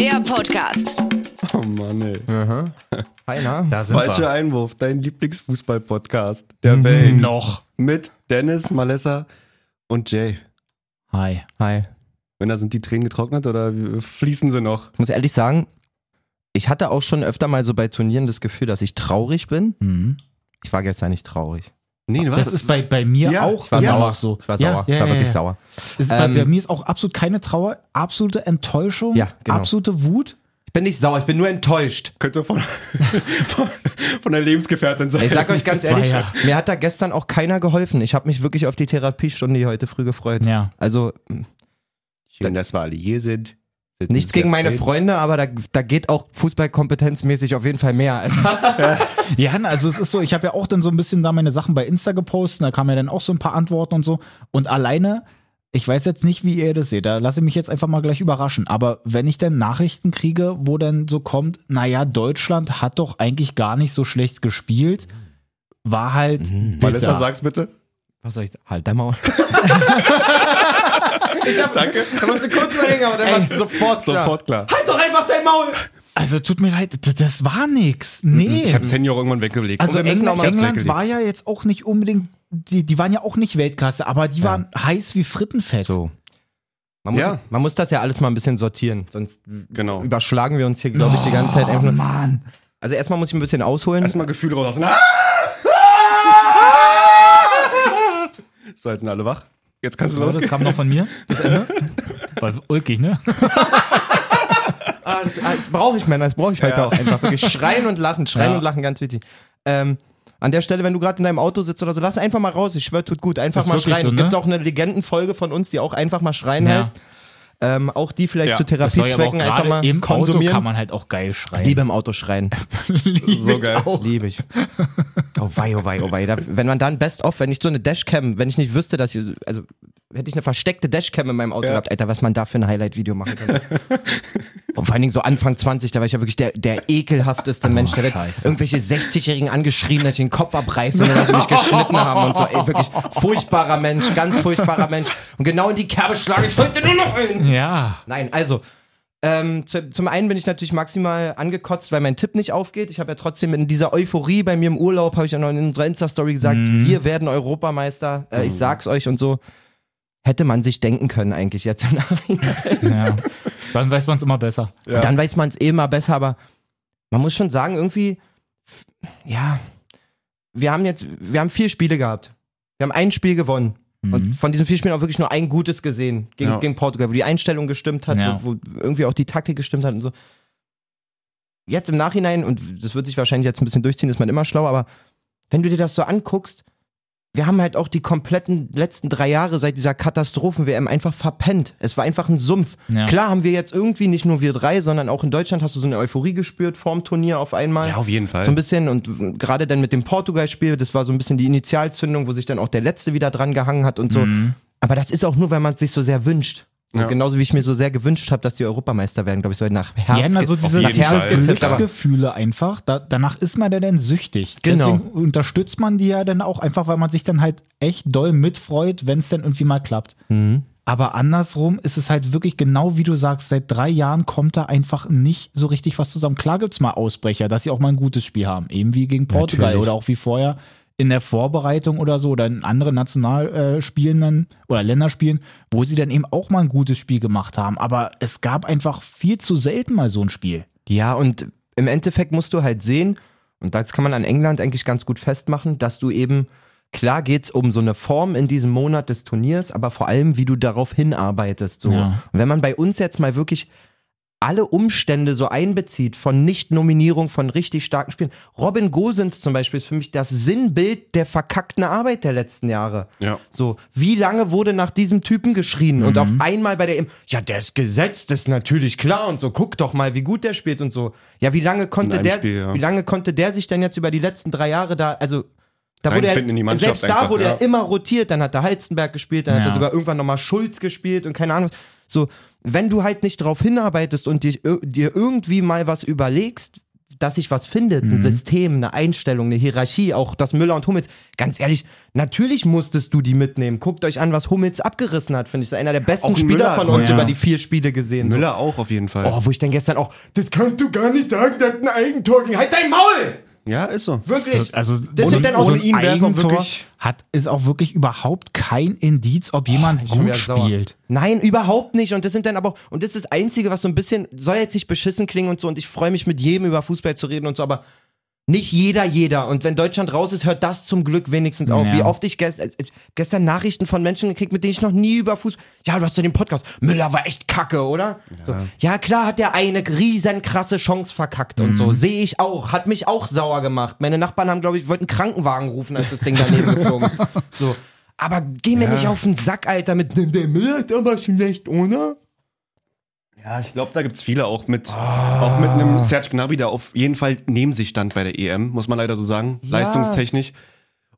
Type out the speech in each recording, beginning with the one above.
der Podcast. Oh Mann, ey. Hi, na? Da sind Falscher wir. Einwurf, dein Lieblingsfußball-Podcast der Welt. Noch. Mit Dennis, Malessa und Jay. Hi. Hi. Männer, sind die Tränen getrocknet oder fließen sie noch? Ich muss ehrlich sagen, ich hatte auch schon öfter mal so bei Turnieren das Gefühl, dass ich traurig bin. Mhm. Ich war gestern nicht traurig. Nee, Das ist bei, bei mir Ja, auch Ich war ja, sauer. so. Ich war ja, sauer. Ja, ich war ja, wirklich ja. sauer. Ist bei, Ähm, bei mir ist auch absolut keine Trauer, absolute Enttäuschung, Ja, genau. absolute Wut. Ich bin nicht sauer, ich bin nur enttäuscht. Könnte von, von, von der Lebensgefährtin sein. Ich sag euch ganz ehrlich, mir hat da gestern auch keiner geholfen. Ich habe mich wirklich auf die Therapiestunde heute früh gefreut. Ja. Also Schön, dass wir alle hier sind. Nichts gegen meine. Freunde, aber da, da geht auch fußballkompetenzmäßig auf jeden Fall mehr. Also, Ja, also es ist so, ich habe ja auch dann so ein bisschen da meine Sachen bei Insta gepostet, da kamen ja dann auch so ein paar Antworten und so. Und alleine, ich weiß jetzt nicht, wie ihr das seht, da lasse ich mich jetzt einfach mal gleich überraschen. Aber wenn ich dann Nachrichten kriege, wo dann so kommt, naja, Deutschland hat doch eigentlich gar nicht so schlecht gespielt, war halt. Malessa, bitter. sag's bitte. was soll ich sagen? Halt dein Maul. Ich hab, danke. Da musst du kurz überlegen, aber dann war sofort klar. Sofort klar. Halt doch einfach dein Maul! Also tut mir leid, das war nix. Nee. Ich Handy auch irgendwann weggelegt. Also England, England war ja jetzt auch nicht unbedingt, die, die waren ja auch nicht Weltklasse, aber die waren heiß wie Frittenfett. So. Man muss, Ja. man muss das ja alles mal ein bisschen sortieren, sonst Genau. überschlagen wir uns hier, glaube ich, die ganze Zeit einfach nur. Mann. Also erstmal muss ich ein bisschen ausholen. Erstmal Gefühle rauslassen. Ah! So, jetzt sind alle wach. Jetzt kannst du So, das kam noch von mir, das Ende. War ulkig, ne? Ah, das ah, das brauche ich, Männer, das brauche ich heute Ja. auch einfach. Wirklich schreien und lachen, schreien Ja. und lachen, ganz wichtig. Ähm, an der Stelle, wenn du gerade in deinem Auto sitzt oder so, lass einfach mal raus. Ich schwöre, tut gut. Einfach Ist mal schreien. so, ne? Gibt's auch eine Legendenfolge von uns, die auch einfach mal schreien Ja. heißt. Ähm, auch die vielleicht Ja. zu Therapiezwecken einfach mal im Auto konsumieren. kann man halt auch geil schreien. Liebe im Auto schreien. So geil. Liebe ich. Oh wei, oh wei, oh wei. Da, wenn man dann Best-of, wenn ich so eine Dashcam, wenn ich nicht wüsste, dass ich, also hätte ich eine versteckte Dashcam in meinem Auto Ja. gehabt, Alter, was man da für ein Highlight-Video machen könnte. Und vor allen Dingen so Anfang 20, da war ich ja wirklich der, der ekelhafteste Mensch. Da wird Scheiße. irgendwelche 60-Jährigen angeschrien, dass ich den Kopf abreiße und dass sie mich geschnitten haben und so. Ey, wirklich furchtbarer Mensch, ganz furchtbarer Mensch. Und genau in die Kerbe schlage ich heute nur noch ein. Ja. Nein, also, ähm, zu, zum einen bin ich natürlich maximal angekotzt, weil mein Tipp nicht aufgeht. Ich habe ja trotzdem in dieser Euphorie bei mir im Urlaub, habe ich ja noch in unserer Insta-Story gesagt, wir werden Europameister. Äh, Ich sag's euch und so. Hätte man sich denken können eigentlich jetzt im Nachhinein. ja. Dann weiß man es immer besser. Ja. Dann weiß man es eh mal besser, aber man muss schon sagen, irgendwie, ja, wir haben jetzt, wir haben vier Spiele gehabt. Wir haben ein Spiel gewonnen. Und von diesen vier Spielen auch wirklich nur ein gutes gesehen gegen, Ja. gegen Portugal, wo die Einstellung gestimmt hat, Ja. wo, wo irgendwie auch die Taktik gestimmt hat und so. Jetzt im Nachhinein, und das wird sich wahrscheinlich jetzt ein bisschen durchziehen, ist man immer schlauer, aber wenn du dir das so anguckst, wir haben halt auch die kompletten letzten drei Jahre seit dieser Katastrophen-WM einfach verpennt. Es war einfach ein Sumpf. Ja. Klar haben wir jetzt irgendwie nicht nur wir drei, sondern auch in Deutschland hast du so eine Euphorie gespürt vorm Turnier auf einmal. Ja, auf jeden Fall. So ein bisschen und gerade dann mit dem Portugal-Spiel, das war so ein bisschen die Initialzündung, wo sich dann auch der Letzte wieder dran gehangen hat und so. Mhm. Aber das ist auch nur, weil man es sich so sehr wünscht. Ja. genauso wie ich mir so sehr gewünscht habe, dass die Europameister werden, glaube ich, so nach Herz. Ja, na, so diese, nach Herz Glücksgefühle einfach, da, danach ist man ja dann süchtig. Genau. Deswegen unterstützt man die ja dann auch einfach, weil man sich dann halt echt doll mitfreut, wenn es dann irgendwie mal klappt. Mhm. Aber andersrum ist es halt wirklich genau wie du sagst, seit drei Jahren kommt da einfach nicht so richtig was zusammen. Klar gibt's mal Ausbrecher, dass sie auch mal ein gutes Spiel haben, eben wie gegen Portugal Natürlich. oder auch wie vorher in der Vorbereitung oder so oder in anderen Nationalspielen dann oder Länderspielen, wo sie dann eben auch mal ein gutes Spiel gemacht haben. Aber es gab einfach viel zu selten mal so ein Spiel. Ja, und im Endeffekt musst du halt sehen, und das kann man an England eigentlich ganz gut festmachen, dass du eben, klar geht's um so eine Form in diesem Monat des Turniers, aber vor allem, wie du darauf hinarbeitest. So. Ja. Und wenn man bei uns jetzt mal wirklich alle Umstände so einbezieht von Nicht-Nominierung von richtig starken Spielen. Robin Gosens zum Beispiel ist für mich das Sinnbild der verkackten Arbeit der letzten Jahre. Ja. So, wie lange wurde nach diesem Typen geschrien und auf einmal bei der EM, ja, der ist gesetzt, das ist natürlich klar und so, guck doch mal, wie gut der spielt und so. Ja, wie lange konnte der, Spiel, ja. wie lange konnte der sich denn jetzt über die letzten drei Jahre da, also da wurde er, selbst da einfach, wurde ja. er immer rotiert, dann hat er Heizenberg gespielt, dann hat Ja. er sogar irgendwann nochmal Schulz gespielt und keine Ahnung. So, wenn du halt nicht drauf hinarbeitest und dir, dir irgendwie mal was überlegst, dass sich was findet, Mhm. ein System, eine Einstellung, eine Hierarchie, auch das Müller und Hummels. Ganz ehrlich, natürlich musstest du die mitnehmen. Guckt euch an, was Hummels abgerissen hat, finde ich. Das ist einer der besten Auch Spieler Müller von uns ja. über die vier Spiele gesehen. So. Müller auch auf jeden Fall. Oh, wo ich dann gestern auch, das kannst du gar nicht sagen, der hat ein Eigentor gegen. Halt dein Maul! Ja, ist so. Wirklich. Also sind dann auch so wär's auch Eigentor wirklich- hat ist auch wirklich überhaupt kein Indiz, ob jemand bin gut spielt. Nein, überhaupt nicht. Und das sind dann aber, und das ist das Einzige, was so ein bisschen, soll jetzt nicht beschissen klingen und so, und ich freue mich mit jedem über Fußball zu reden und so, aber nicht jeder, jeder. Und wenn Deutschland raus ist, hört das zum Glück wenigstens auf. Ja. Wie oft ich gest, äh, gestern Nachrichten von Menschen gekriegt, mit denen ich noch nie über Fußball. Ja, du hast ja den Podcast. Müller war echt kacke, oder? Ja, so. ja klar hat der eine riesen krasse Chance verkackt und so. Sehe ich auch. Hat mich auch sauer gemacht. Meine Nachbarn haben, glaube ich, wollten einen Krankenwagen rufen, als das Ding daneben geflogen ist. So. Aber geh mir nicht auf den Sack, Alter, mit dem der Müller ist aber schlecht, oder? Ja, ich glaube, da gibt's viele auch mit, auch mit einem Serge Gnabry, der auf jeden Fall neben sich stand bei der EM, muss man leider so sagen, Ja. leistungstechnisch.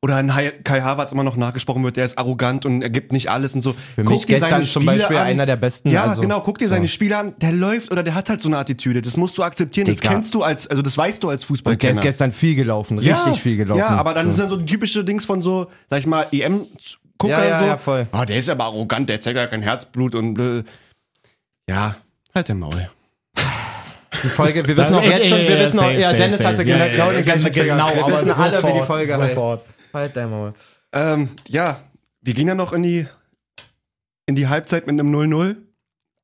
Oder ein Kai Havertz immer noch nachgesprochen wird, der ist arrogant und er gibt nicht alles und so. Für mich gestern zum Beispiel einer der besten. Ja, also, genau, guck dir seine Spiele an, der läuft oder der hat halt so eine Attitüde, das musst du akzeptieren, das Digga. kennst du als, also das weißt du als Und der ist gestern viel gelaufen, richtig ja, viel gelaufen. Ja, aber dann so. sind so typische Dings von so, sag ich mal, EM-Gucker Ja, ja, so. ja, voll. Ah, der ist aber arrogant, der zeigt ja kein Herzblut und äh, ja, halt den Maul. Die Folge, wir wissen auch jetzt schon, wir wissen auch, ja, Dennis hatte genau, genau den gleichen Trigger. Wir wissen alle, wie die Folge heißt. Halt dein Maul. Ähm, ja, wir gehen ja noch in die, in die Halbzeit mit einem 0-0.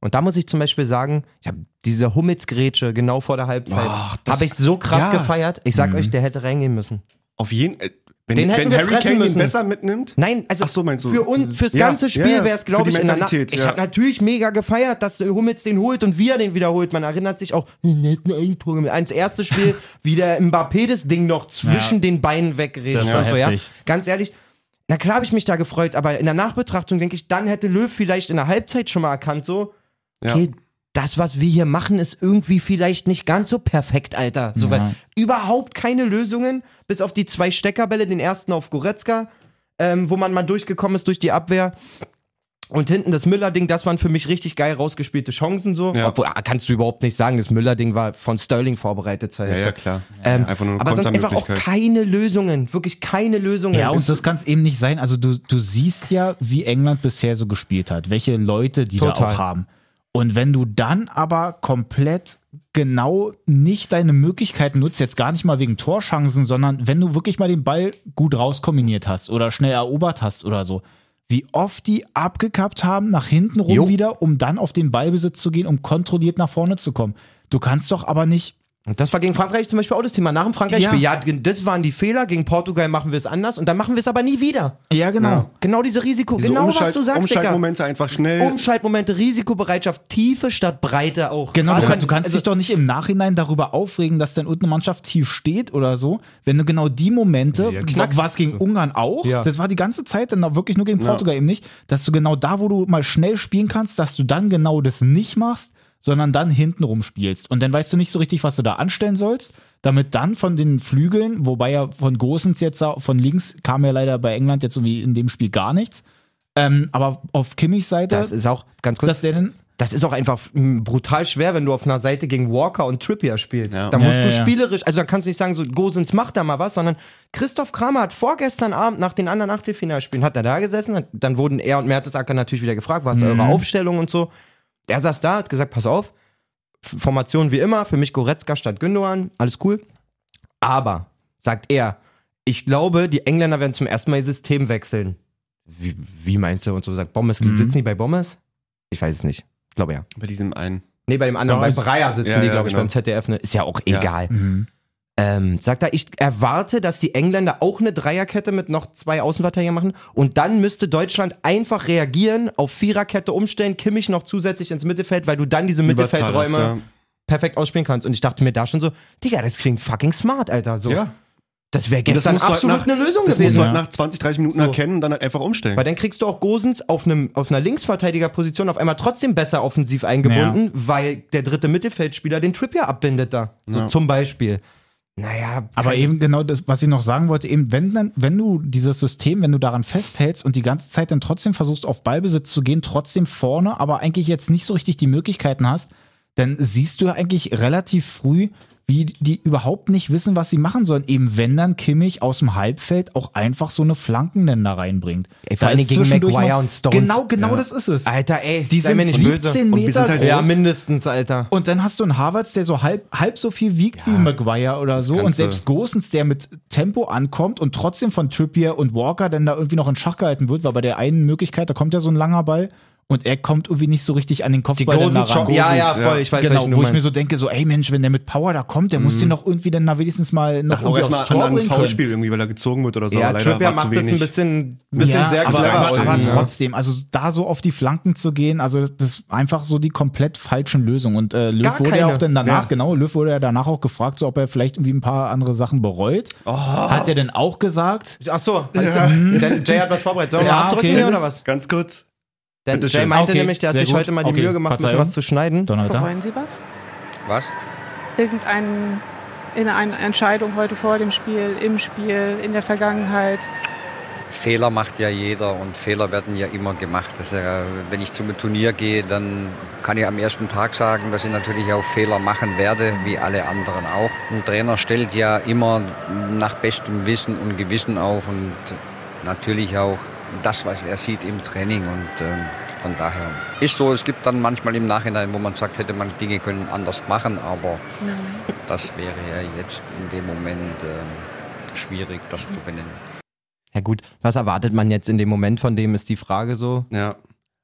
Und da muss ich zum Beispiel sagen, ich habe diese Hummelsgrätsche genau vor der Halbzeit, habe ich so krass ja. gefeiert. Ich sag euch, der hätte reingehen müssen. Auf jeden äh, wenn, Den hätten wenn wir Harry fressen Kane ihn müssen. besser mitnimmt. Nein, also Ach so, meinst du? für uns, fürs Ja, ganze Spiel ja, wäre es, für glaube die ich, in der Nacht. Mentalität, Ich ja. habe natürlich mega gefeiert, dass der Hummels den holt und wie er den wiederholt. Man erinnert sich auch, netten Eigentor gemacht. ans erste Spiel, wie der Mbappé das Ding noch zwischen Ja. den Beinen weggerät. Das war und heftig. Ganz ehrlich, na klar habe ich mich da gefreut, aber in der Nachbetrachtung denke ich, dann hätte Löw vielleicht in der Halbzeit schon mal erkannt, so, Ja. okay, das, was wir hier machen, ist irgendwie vielleicht nicht ganz so perfekt, Alter. So, Ja. weil überhaupt keine Lösungen, bis auf die zwei Steckerbälle, den ersten auf Goretzka, ähm, wo man mal durchgekommen ist durch die Abwehr. Und hinten das Müller-Ding, das waren für mich richtig geil rausgespielte Chancen so. Ja. Obwohl, ah, kannst du überhaupt nicht sagen, das Müller-Ding war von Sterling vorbereitet zur Ja, Hälfte. ja, klar. Ähm, Einfach nur eine aber sonst einfach auch keine Lösungen, wirklich keine Lösungen. Ja, und das kann es eben nicht sein. Also du, du siehst ja, wie England bisher so gespielt hat, welche Leute die da Total. auch haben. Und wenn du dann aber komplett genau nicht deine Möglichkeiten nutzt, jetzt gar nicht mal wegen Torchancen, sondern wenn du wirklich mal den Ball gut rauskombiniert hast oder schnell erobert hast oder so, wie oft die abgekappt haben, nach hinten rum Jo. wieder, um dann auf den Ballbesitz zu gehen, um kontrolliert nach vorne zu kommen. Du kannst doch aber nicht das war gegen Frankreich zum Beispiel auch das Thema. Nach dem Frankreich-Spiel, ja. das waren die Fehler. Gegen Portugal machen wir es anders und dann machen wir es aber nie wieder. Ja, genau. Ja. Genau diese Risiko, Diese genau was Umschalt- du sagst, Digga. Umschaltmomente einfach schnell. Umschaltmomente, Risikobereitschaft, Tiefe statt Breite auch. Genau, du, kann, du kannst also, dich doch nicht im Nachhinein darüber aufregen, dass dann irgendeine Mannschaft tief steht oder so, wenn du genau die Momente, Ja, es gegen Ungarn auch, Ja. das war die ganze Zeit, dann auch wirklich nur gegen Portugal eben nicht, dass du genau da, wo du mal schnell spielen kannst, dass du dann genau das nicht machst, sondern dann hintenrum spielst. Und dann weißt du nicht so richtig, was du da anstellen sollst, damit dann von den Flügeln, wobei ja von Gosens jetzt von links kam ja leider bei England jetzt irgendwie in dem Spiel gar nichts, ähm, aber auf Kimmichs Seite, das ist auch, ganz kurz, dass der dann das ist auch einfach brutal schwer, wenn du auf einer Seite gegen Walker und Trippier spielst. Ja. Da Ja, musst ja, du ja. spielerisch, also da kannst du nicht sagen, so Gosens macht da mal was, sondern Christoph Kramer hat vorgestern Abend nach den anderen Achtelfinalspielen, hat er da gesessen, hat, dann wurden er und Mertesacker natürlich wieder gefragt, was ist Mhm. eure Aufstellung und so. Er saß da, hat gesagt, pass auf, Formation wie immer, für mich Goretzka statt Gündogan, alles cool. Aber, sagt er, ich glaube, die Engländer werden zum ersten Mal ihr System wechseln. Wie, wie meinst du? Und so sagt Bommes, Mhm. sitzen die bei Bommes? Ich weiß es nicht. Ich glaube ja. Bei diesem einen. Nee, bei dem anderen, Ja, bei Breyer sitzen Ja, die, ja, glaube ich, genau. beim ZDF. Ne? Ist ja auch Ja. egal. Mhm. Ähm, sagt er, ich erwarte, dass die Engländer auch eine Dreierkette mit noch zwei Außenverteidigern machen und dann müsste Deutschland einfach reagieren, auf Viererkette umstellen, Kimmich noch zusätzlich ins Mittelfeld, weil du dann diese Mittelfeldräume ja. perfekt ausspielen kannst. Und ich dachte mir da schon so, Digga, das klingt fucking smart, Alter. So. Ja. Das wäre das gestern musst du halt absolut nach- eine Lösung Das musst gewesen. du Ja. halt nach 20, 30 Minuten So. erkennen und dann halt einfach umstellen. Weil dann kriegst du auch Gosens auf, einem, auf einer Linksverteidigerposition auf einmal trotzdem besser offensiv eingebunden, weil der dritte Mittelfeldspieler den Trippier abbindet da. So Ja. zum Beispiel. Naja, Aber eben genau das, was ich noch sagen wollte, eben, wenn dann, wenn du dieses System, wenn du daran festhältst und die ganze Zeit dann trotzdem versuchst, auf Ballbesitz zu gehen, trotzdem vorne, aber eigentlich jetzt nicht so richtig die Möglichkeiten hast, dann siehst du eigentlich relativ früh, wie die überhaupt nicht wissen, was sie machen sollen. Eben wenn dann Kimmich aus dem Halbfeld auch einfach so eine Flanken da reinbringt. Ey, vor Dingen gegen Maguire und Stones. Genau, genau Ja. das ist es. Alter, ey, Die sind mir nicht 17 böse. Und wir Meter sind halt groß. Ja, mindestens, Alter. Und dann hast du einen Havertz, der so halb, halb so viel wiegt wie Maguire oder so. Und selbst Gosens, der mit Tempo ankommt und trotzdem von Trippier und Walker dann da irgendwie noch in Schach gehalten wird, weil bei der einen Möglichkeit, da kommt ja so ein langer Ball und er kommt irgendwie nicht so richtig an den Die Kopfball dann da Gosens ran. Ja, ja, voll. ja. Ich weiß, Genau, wo ich mir so denke, so, ey Mensch, wenn der mit Power da kommt, der muss den doch irgendwie dann da wenigstens mal noch Auch irgendwie aufs Tor an ein bringen können. Foulspiel irgendwie, weil er gezogen wird oder so. Ja, aber leider Trippier macht das ein wenig. bisschen, bisschen ja, sehr aber, clever. aber, aber trotzdem, also da so auf die Flanken zu gehen, also das ist einfach so die komplett falschen Lösungen. Und äh, Löw Gar wurde ja auch dann danach, Ja. genau, Löw wurde ja danach auch gefragt, so ob er vielleicht irgendwie ein paar andere Sachen bereut. Oh. Hat er denn auch gesagt? Ach so, ja. der Jay hat was vorbereitet. Sollen wir Ja, mal abdrücken okay. hier oder was? Ganz kurz. Denn Jay meinte Okay, nämlich, der hat sich gut. heute mal die Okay, Mühe gemacht, ein bisschen Verzeihung. was zu schneiden. Donnerwetter? Bereuen Sie was? Was? Irgendein, in eine Entscheidung heute vor dem Spiel, im Spiel, in der Vergangenheit? Fehler macht ja jeder und Fehler werden ja immer gemacht. Ja, wenn ich zum Turnier gehe, dann kann ich am ersten Tag sagen, dass ich natürlich auch Fehler machen werde, wie alle anderen auch. Ein Trainer stellt ja immer nach bestem Wissen und Gewissen auf und natürlich auch das, was er sieht im Training. Und ähm, von daher ist so, es gibt dann manchmal im Nachhinein, wo man sagt, hätte man Dinge können anders machen, aber das wäre ja jetzt in dem Moment ähm, schwierig, das zu benennen. Ja gut, was erwartet man jetzt in dem Moment von dem, ist die Frage so. Ja.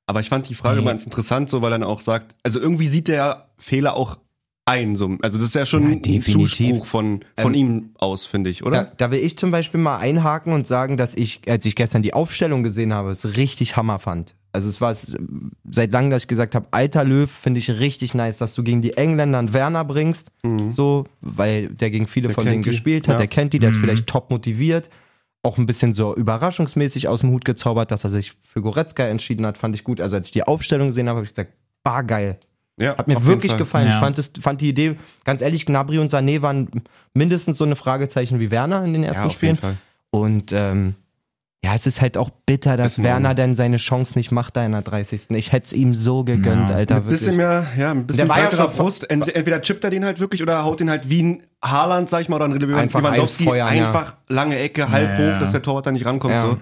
Aber ich fand die Frage Mhm. ganz interessant, so weil er dann auch sagt, also irgendwie sieht der Fehler auch ein. So. Also das ist ja schon Ja, ein. Zuspruch von, von Ähm, ihm aus, finde ich, Da, oder? da will ich zum Beispiel mal einhaken und sagen, dass ich, als ich gestern die Aufstellung gesehen habe, es richtig Hammer fand. Also es war es, seit langem, dass ich gesagt habe, alter Löw, finde ich richtig nice, dass du gegen die Engländer einen Werner bringst, so, weil der gegen viele Der von denen die. gespielt hat, Ja. der kennt die, der ist Mhm. vielleicht top motiviert. Auch ein bisschen so überraschungsmäßig aus dem Hut gezaubert, dass er sich für Goretzka entschieden hat, fand ich gut. Also als ich die Aufstellung gesehen habe, habe ich gesagt, bar geil. Ja, Hat mir wirklich Fall. gefallen. Ja. Ich fand, es, fand die Idee, ganz ehrlich, Gnabry und Sané waren mindestens so eine Fragezeichen wie Werner in den Ja, ersten auf Spielen. jeden Fall. Und ähm, ja, es ist halt auch bitter, dass in Werner denn seine Chance nicht macht da in der 30. Ich hätte es ihm so gegönnt, Ja. Alter. Mit bisschen wirklich. mehr, ja, ein bisschen Der ja von- Frust. Ent, entweder chippt er den halt wirklich oder haut den halt wie ein Haaland, sag ich mal, oder ein Einfach Lewandowski einfeuern, ja. einfach lange Ecke, halb Ja, ja. hoch, dass der Torwart da nicht rankommt. Ja. So.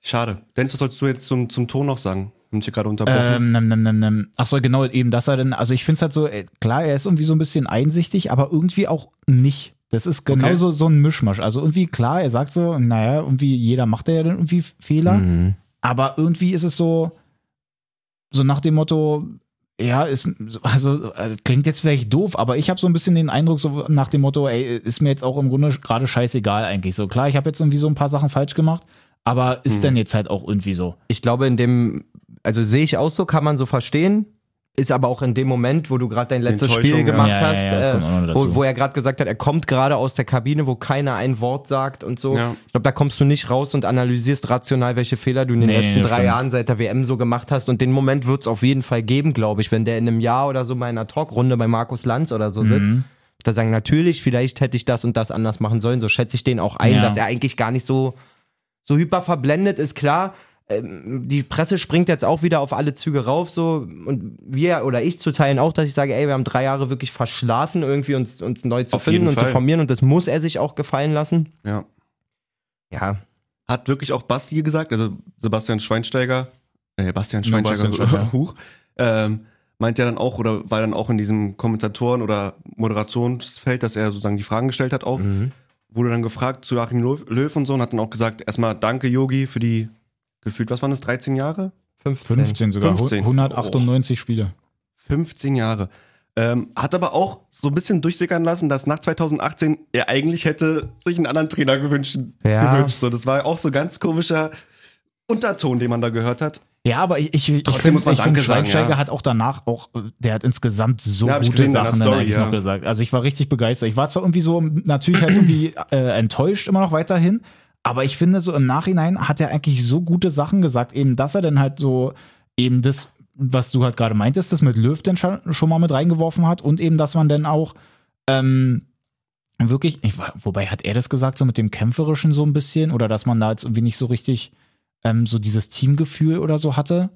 Schade. Dennis, was sollst du jetzt zum, zum Ton noch sagen? Ich hier gerade unterbrochen? Ähm, nem, nem, nem. Ach so, genau, eben, dass er dann, also ich finde es halt so, äh, klar, er ist irgendwie so ein bisschen einsichtig, aber irgendwie auch nicht. Das ist genauso so ein Mischmasch. Also irgendwie, klar, er sagt so, naja, irgendwie jeder macht ja dann irgendwie Fehler, Mhm. aber irgendwie ist es so, so nach dem Motto, ja, ist, also äh, klingt jetzt vielleicht doof, aber ich habe so ein bisschen den Eindruck, so nach dem Motto, ey, ist mir jetzt auch im Grunde gerade scheißegal eigentlich. So klar, ich habe jetzt irgendwie so ein paar Sachen falsch gemacht, aber ist Hm. denn jetzt halt auch irgendwie so. Ich glaube, in dem, also sehe ich auch so, kann man so verstehen. Ist aber auch in dem Moment, wo du gerade dein letztes Spiel ja. gemacht Ja, ja, hast, ja, das äh, wo, wo er gerade gesagt hat, er kommt gerade aus der Kabine, wo keiner ein Wort sagt und so. Ja. Ich glaube, da kommst du nicht raus und analysierst rational, welche Fehler du in den Nee, letzten nee, drei stimmt. Jahren seit der WM so gemacht hast. Und den Moment wird es auf jeden Fall geben, glaube ich, wenn der in einem Jahr oder so bei einer Talkrunde bei Markus Lanz oder so sitzt. Mhm. Da sagen, natürlich, vielleicht hätte ich das und das anders machen sollen. So schätze ich den auch ein, Ja. dass er eigentlich gar nicht so, so hyper verblendet ist. Klar, die Presse springt jetzt auch wieder auf alle Züge rauf, so und wir oder ich zu teilen auch, dass ich sage, ey, wir haben drei Jahre wirklich verschlafen, irgendwie uns, uns neu zu Auf finden und zu Fall. formieren und das muss er sich auch gefallen lassen. ja. Ja, Hat wirklich auch Basti gesagt, also Sebastian Schweinsteiger, äh, Bastian Schweinsteiger, Schweinsteiger. Huch, ähm, meint ja dann auch, oder war dann auch in diesem Kommentatoren- oder Moderationsfeld, dass er sozusagen die Fragen gestellt hat auch, Mhm. wurde dann gefragt zu Joachim Löw, Löw und so und hat dann auch gesagt, erstmal danke Yogi für die gefühlt, was waren das, 13 Jahre? 15. 15 sogar. 15. 198 Spiele. 15 Jahre. Ähm, hat aber auch so ein bisschen durchsickern lassen, dass nach 2018 er eigentlich hätte sich einen anderen Trainer gewünscht. Ja. gewünscht. So, das war auch so ganz komischer Unterton, den man da gehört hat. Ja, aber ich, ich, ich Trotzdem finde, muss man ich find, Danke sagen, Schweinsteiger ja. hat auch danach auch, der hat insgesamt so Ja, ich gute gesehen Sachen dann Story, eigentlich ja. noch gesagt. Also ich war richtig begeistert. Ich war zwar irgendwie so natürlich halt irgendwie äh, enttäuscht immer noch weiterhin, aber ich finde so im Nachhinein hat er eigentlich so gute Sachen gesagt, eben, dass er dann halt so eben das, was du halt gerade meintest, das mit Löw dann schon, mal mit reingeworfen hat und eben, dass man dann auch ähm, wirklich, ich, wobei hat er das gesagt, so mit dem Kämpferischen so ein bisschen oder dass man da jetzt irgendwie nicht so richtig ähm, so dieses Teamgefühl oder so hatte?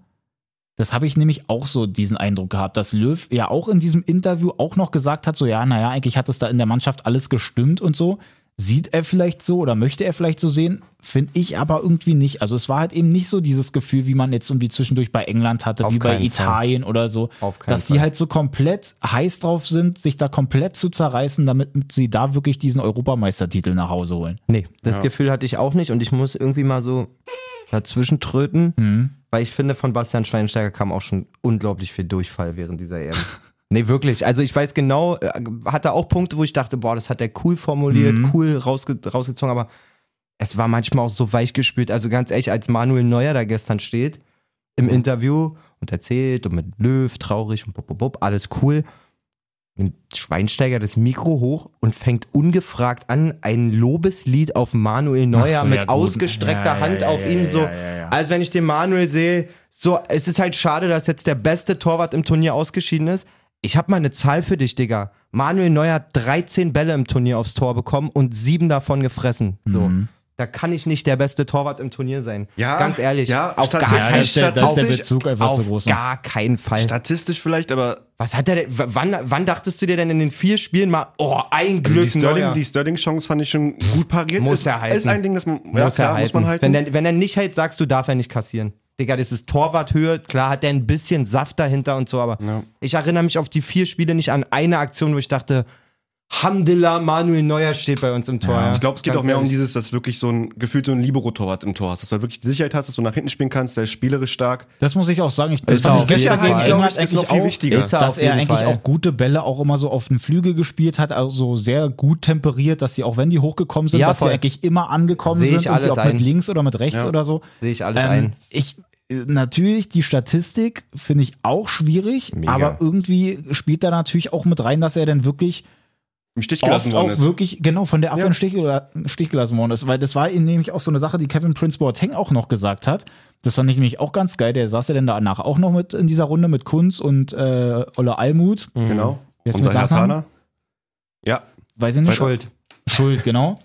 Das habe ich nämlich auch so diesen Eindruck gehabt, dass Löw ja auch in diesem Interview auch noch gesagt hat, so ja, naja, eigentlich hat es da in der Mannschaft alles gestimmt und so. Sieht er vielleicht so oder möchte er vielleicht so sehen? Finde ich aber irgendwie nicht. Also es war halt eben nicht so dieses Gefühl, wie man jetzt irgendwie zwischendurch bei England hatte, Auf wie bei keinen Fall. Italien oder so. Auf keinen dass die Fall. halt so komplett heiß drauf sind, sich da komplett zu zerreißen, damit sie da wirklich diesen Europameistertitel nach Hause holen. Nee, das Ja. Gefühl hatte ich auch nicht und ich muss irgendwie mal so dazwischen tröten, Mhm. weil ich finde, von Bastian Schweinsteiger kam auch schon unglaublich viel Durchfall während dieser EM. nee, wirklich. Also ich weiß genau, äh, hatte auch Punkte, wo ich dachte, boah, das hat er cool formuliert, Mhm. cool rausge rausgezogen, aber es war manchmal auch so weich gespült. Also ganz ehrlich, als Manuel Neuer da gestern steht im Interview und erzählt und mit Löw traurig und bop, bop, bop, alles cool. Nimmt Schweinsteiger das Mikro hoch und fängt ungefragt an, ein Lobeslied auf Manuel Neuer so, mit ja, ausgestreckter Ja, Hand ja, auf ihn so. Als wenn ich den Manuel sehe, so, es ist halt schade, dass jetzt der beste Torwart im Turnier ausgeschieden ist. Ich habe mal eine Zahl für dich, Digga. Manuel Neuer hat 13 Bälle im Turnier aufs Tor bekommen und sieben davon gefressen. So. Mhm. Da kann ich nicht der beste Torwart im Turnier sein. Ja, Ganz ehrlich. ja, auf gar Ja, keinen ist der, da ist der Bezug einfach auf zu groß. ne? gar keinen Fall. Statistisch vielleicht, aber Was hat er wann, wann dachtest du dir denn in den vier Spielen mal, oh, ein also Glück die Sterling, die Sterling-Chance fand ich schon gut pariert. Muss ist, er halten. Ist ein Ding, das man, ja, muss er klar, halten. muss man halten. Wenn, der, wenn er nicht hält, sagst du, darf er nicht kassieren. Digga, das ist Torwarthöhe. Klar hat er ein bisschen Saft dahinter und so, aber Ja. ich erinnere mich auf die vier Spiele nicht an eine Aktion, wo ich dachte, Hamdullah, Manuel Neuer steht bei uns im Tor. Ja, Ja, ich glaube, es geht Ganz auch mehr um ehrlich. dieses, dass wirklich so ein gefühlt so ein Libero-Torwart im Tor hast, dass du halt wirklich die Sicherheit hast, dass du nach hinten spielen kannst, der ist spielerisch stark. Das muss ich auch sagen. Ich, das Ist fand auch ich gestern gegen. England ich, eigentlich noch viel auch, wichtiger. Ist er dass er eigentlich Fall. auch gute Bälle auch immer so auf den Flügel gespielt hat, also sehr gut temperiert, dass sie auch wenn die hochgekommen sind, Ja, dass voll. sie eigentlich immer angekommen Seh ich sind, irgendwie alles auch mit ein. links oder mit rechts Ja. oder so. Sehe ich alles Ähm, ein. ich natürlich die Statistik finde ich auch schwierig, Mega. aber irgendwie spielt da natürlich auch mit rein, dass er dann wirklich Im Stich gelassen worden ist. wirklich genau von der Abwehr Ja. im Stich, gelassen worden ist, weil das war ihm nämlich auch so eine Sache, die Kevin Prince Boateng auch noch gesagt hat. Das fand ich nämlich auch ganz geil. Der saß ja dann danach auch noch mit in dieser Runde mit Kunz und äh, Olle Almut. Genau. Wer ist Unser? Hertaner. Ja, Weiß ich nicht. Schuld. Schuld, genau.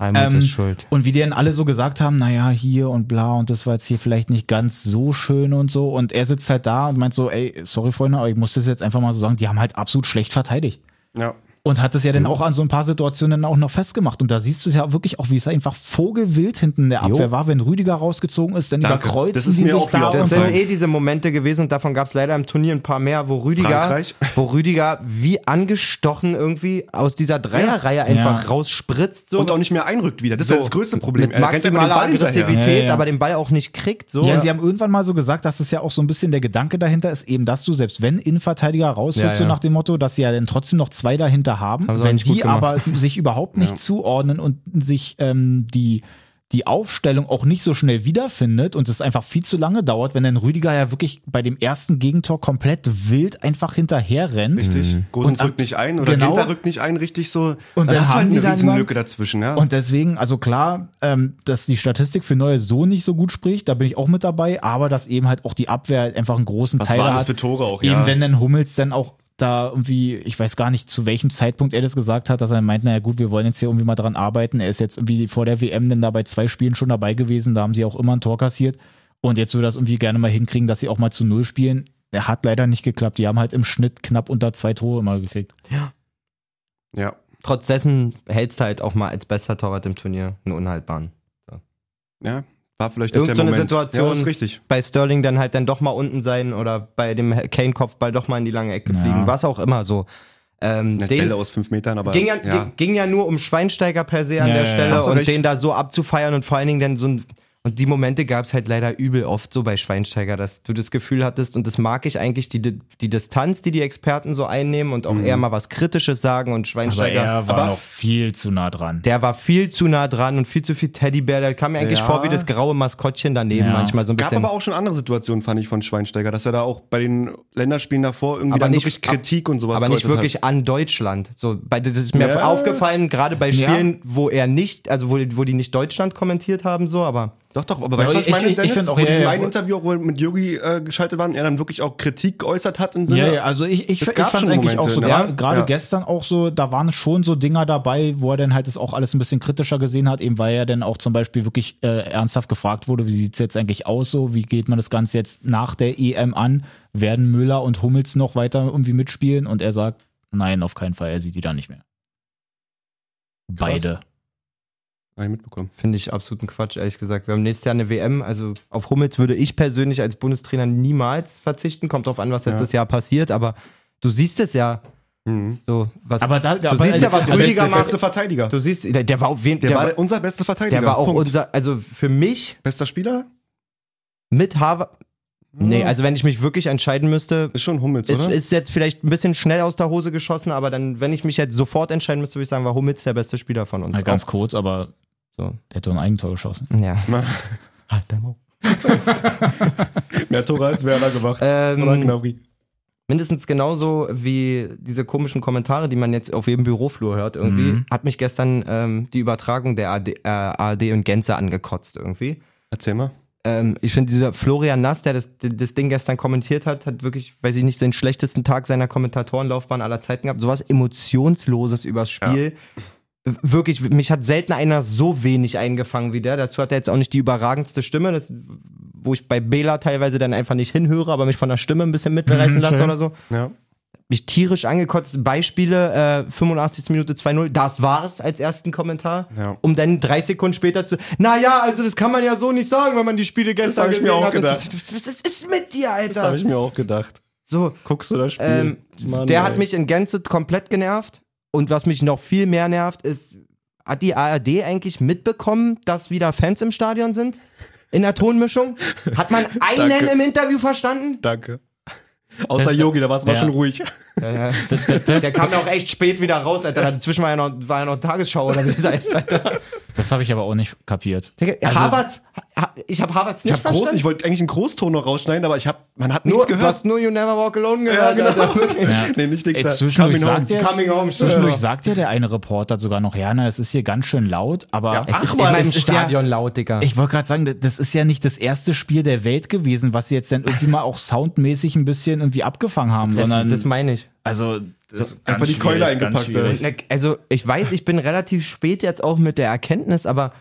Almut Ähm, ist schuld. Und wie die dann alle so gesagt haben, naja, hier und bla und das war jetzt hier vielleicht nicht ganz so schön und so. Und er sitzt halt da und meint so, ey, sorry Freunde, aber ich muss das jetzt einfach mal so sagen, die haben halt absolut schlecht verteidigt. ja. Und hat es ja dann auch an so ein paar Situationen dann auch noch festgemacht. Und da siehst du es ja wirklich auch, wie es einfach vogelwild hinten in der Abwehr Jo. war, wenn Rüdiger rausgezogen ist, dann Danke. überkreuzen Das ist die mir sich auch da Das sind eh diese Momente gewesen und davon gab es leider im Turnier ein paar mehr, wo Rüdiger, Frankreich. wo Rüdiger wie angestochen irgendwie aus dieser Dreierreihe einfach Ja. rausspritzt. So. Und auch nicht mehr einrückt wieder. Das So. ist ja das größte Problem. mit Er maximaler. Aggressivität, Ja, ja. aber den Ball auch nicht kriegt. So. Ja, sie haben irgendwann mal so gesagt, dass es ja auch so ein bisschen der Gedanke dahinter ist, eben, dass du selbst wenn Innenverteidiger rausrückt, Ja, so nach dem Motto, dass sie ja dann trotzdem noch zwei dahinter haben, Haben sie auch wenn die aber sich überhaupt nicht Ja. zuordnen und sich ähm, die die Aufstellung auch nicht so schnell wiederfindet und es einfach viel zu lange dauert, wenn dann Rüdiger ja wirklich bei dem ersten Gegentor komplett wild einfach hinterher rennt. Richtig. Gosens Und am- rückt nicht ein oder genau. Ginter rückt nicht ein, richtig so. Und dann hast du haben halt die eine Lücke dazwischen, ja. Und deswegen, also klar, ähm, dass die Statistik für Neue so nicht so gut spricht, da bin ich auch mit dabei, aber dass eben halt auch die Abwehr einfach einen großen Was Teil waren das hat. für Tore auch, Eben ja. wenn dann Hummels dann auch da irgendwie, ich weiß gar nicht, zu welchem Zeitpunkt er das gesagt hat, dass er meint, naja gut, wir wollen jetzt hier irgendwie mal dran arbeiten. Er ist jetzt irgendwie vor der WM dann da bei zwei Spielen schon dabei gewesen, da haben sie auch immer ein Tor kassiert. Und jetzt will das irgendwie gerne mal hinkriegen, dass sie auch mal zu Null spielen. Er hat leider nicht geklappt. Die haben halt im Schnitt knapp unter zwei Tore immer gekriegt. ja. Trotz dessen hältst du halt auch mal als bester Torwart im Turnier einen unhaltbaren. Ja. War vielleicht nicht Irgend der so eine Moment. Situation- Ja, richtig. Bei Sterling dann halt dann doch mal unten sein oder bei dem Kane-Kopfball doch mal in die lange Ecke Ja. fliegen, was auch immer so. Ähm, Nicht den, Bälle aus fünf Metern, aber. ging, ja, ja. Ging, ging ja nur um Schweinsteiger per se an der. Stelle und recht. den da so abzufeiern und vor allen Dingen dann so ein. Und die Momente gab es halt leider übel oft so bei Schweinsteiger, dass du das Gefühl hattest, und das mag ich eigentlich, die, die Distanz, die die Experten so einnehmen und auch eher mal was Kritisches sagen und Aber Schweinsteiger. er war aber- noch viel zu nah dran. der war viel zu nah dran und viel zu viel Teddybär. Der kam mir eigentlich Ja. vor wie das graue Maskottchen daneben Ja. manchmal so ein Gab bisschen. aber auch schon andere Situationen, fand ich, von Schweinsteiger, dass er da auch bei den Länderspielen davor irgendwie Aber dann nicht- wirklich Kritik und sowas aber nicht wirklich an Deutschland. So, bei, das ist mir Ja. aufgefallen, gerade bei Ja. Spielen, wo er nicht, also wo, wo die nicht Deutschland kommentiert haben, so, aber Doch, doch, aber Ja, weißt du, was ich ich- meine, ich- ich Dennis? find auch, Wo ja, diesem ja, Interview, wo mit Yogi äh, geschaltet war und er dann wirklich auch Kritik geäußert hat im Ja, Sinne. ja, also ich, ich, Es ich fand schon eigentlich auch Momente, so, ne? gerade Ja. gestern auch so, da waren schon so Dinger dabei, wo er dann halt das auch alles ein bisschen kritischer gesehen hat, eben weil er dann auch zum Beispiel wirklich äh, ernsthaft gefragt wurde, wie sieht's jetzt eigentlich aus so, wie geht man das Ganze jetzt nach der EM an, werden Müller und Hummels noch weiter irgendwie mitspielen und er sagt, nein, auf keinen Fall, er sieht die da nicht mehr. Beide. Hab ich mitbekommen. Finde ich absoluten Quatsch, ehrlich gesagt. Wir haben nächstes Jahr eine WM. Also auf Hummels würde ich persönlich als Bundestrainer niemals verzichten. Kommt drauf an, was Ja. letztes Jahr passiert. Aber du siehst es ja. Mhm. So, was, Aber da, du siehst ja, was Der Rüdiger macht. beste Verteidiger. Du siehst, der, der war auf wen, Der, der, war unser bester Verteidiger. der war auch Punkt. unser, also für mich bester Spieler. mit Harvard. Nee, Ja. also wenn ich mich wirklich entscheiden müsste, ist schon Hummels, ist, oder? ist jetzt vielleicht ein bisschen schnell aus der Hose geschossen, aber dann, wenn ich mich jetzt sofort entscheiden müsste, würde ich sagen, war Hummels der beste Spieler von uns. Ja, ganz kurz, aber So. der hat doch ein Eigentor geschossen. Ja. Halt dein Maul. Mehr Tore als Werner gemacht. Oder Ähm, Gnabry. mindestens genauso wie diese komischen Kommentare, die man jetzt auf jedem Büroflur hört, irgendwie, Mhm. hat mich gestern ähm, die Übertragung der AD, äh, ARD und Gänze angekotzt irgendwie. Erzähl mal. Ähm, ich finde, dieser Florian Nass, der das, das Ding gestern kommentiert hat, hat wirklich, weiß ich nicht, den schlechtesten Tag seiner Kommentatorenlaufbahn aller Zeiten gehabt. Sowas Emotionsloses übers Spiel. Wirklich, mich hat selten einer so wenig eingefangen wie der. Dazu hat er jetzt auch nicht die überragendste Stimme, das, wo ich bei Bela teilweise dann einfach nicht hinhöre, aber mich von der Stimme ein bisschen mitreißen Mhm, lasse schön. oder so Ja. mich tierisch angekotzt. Beispiele, äh, 85. Minute 2-0, das war's als ersten Kommentar. Ja. Um dann drei Sekunden später zu, naja, also das kann man ja so nicht sagen, wenn man die Spiele gestern hab ich mir gesehen auch hat. Gedacht. Was ist, mit dir, Das habe Alter? ich mir auch gedacht. So, Guckst du das Spiel? ähm, Mann, der ey. hat mich in Gänze komplett genervt. Und was mich noch viel mehr nervt, ist, hat die ARD eigentlich mitbekommen, dass wieder Fans im Stadion sind? In der Tonmischung? Hat man einen Danke. im Interview verstanden? Danke. Außer Das- Yogi, da war es mal Ja. schon ruhig. Ja, ja. Der kam ja auch echt spät wieder raus, Alter. Dazwischen war ja noch, war ja noch Tagesschau oder wie das heißt, Alter. Das habe ich aber auch nicht kapiert. Also- Harvards, ha, ich habe Harvards Ich, nicht hab groß, verstanden. ich wollte eigentlich einen Großton noch rausschneiden, aber ich hab, man hat nichts nur, du gehört. hast nur You Never Walk Alone ja, gehört, genau. Alter. Wirklich. Ja. Nee, nicht nichts. Ey, zwischendurch sagt der, Coming home, zwischendurch sagt ja der eine Reporter sogar noch, ja, na, es ist hier ganz schön laut, aber Ja, Es Ach, ist es ist Stadion laut, Digga. Ich wollte gerade sagen, das- das ist ja nicht das erste Spiel der Welt gewesen, was sie jetzt dann irgendwie mal auch soundmäßig ein bisschen irgendwie abgefangen haben, das, sondern das meine ich. also das ist einfach die Keule eingepackt. Na, Also, ich weiß, ich bin relativ spät jetzt auch mit der Erkenntnis, aber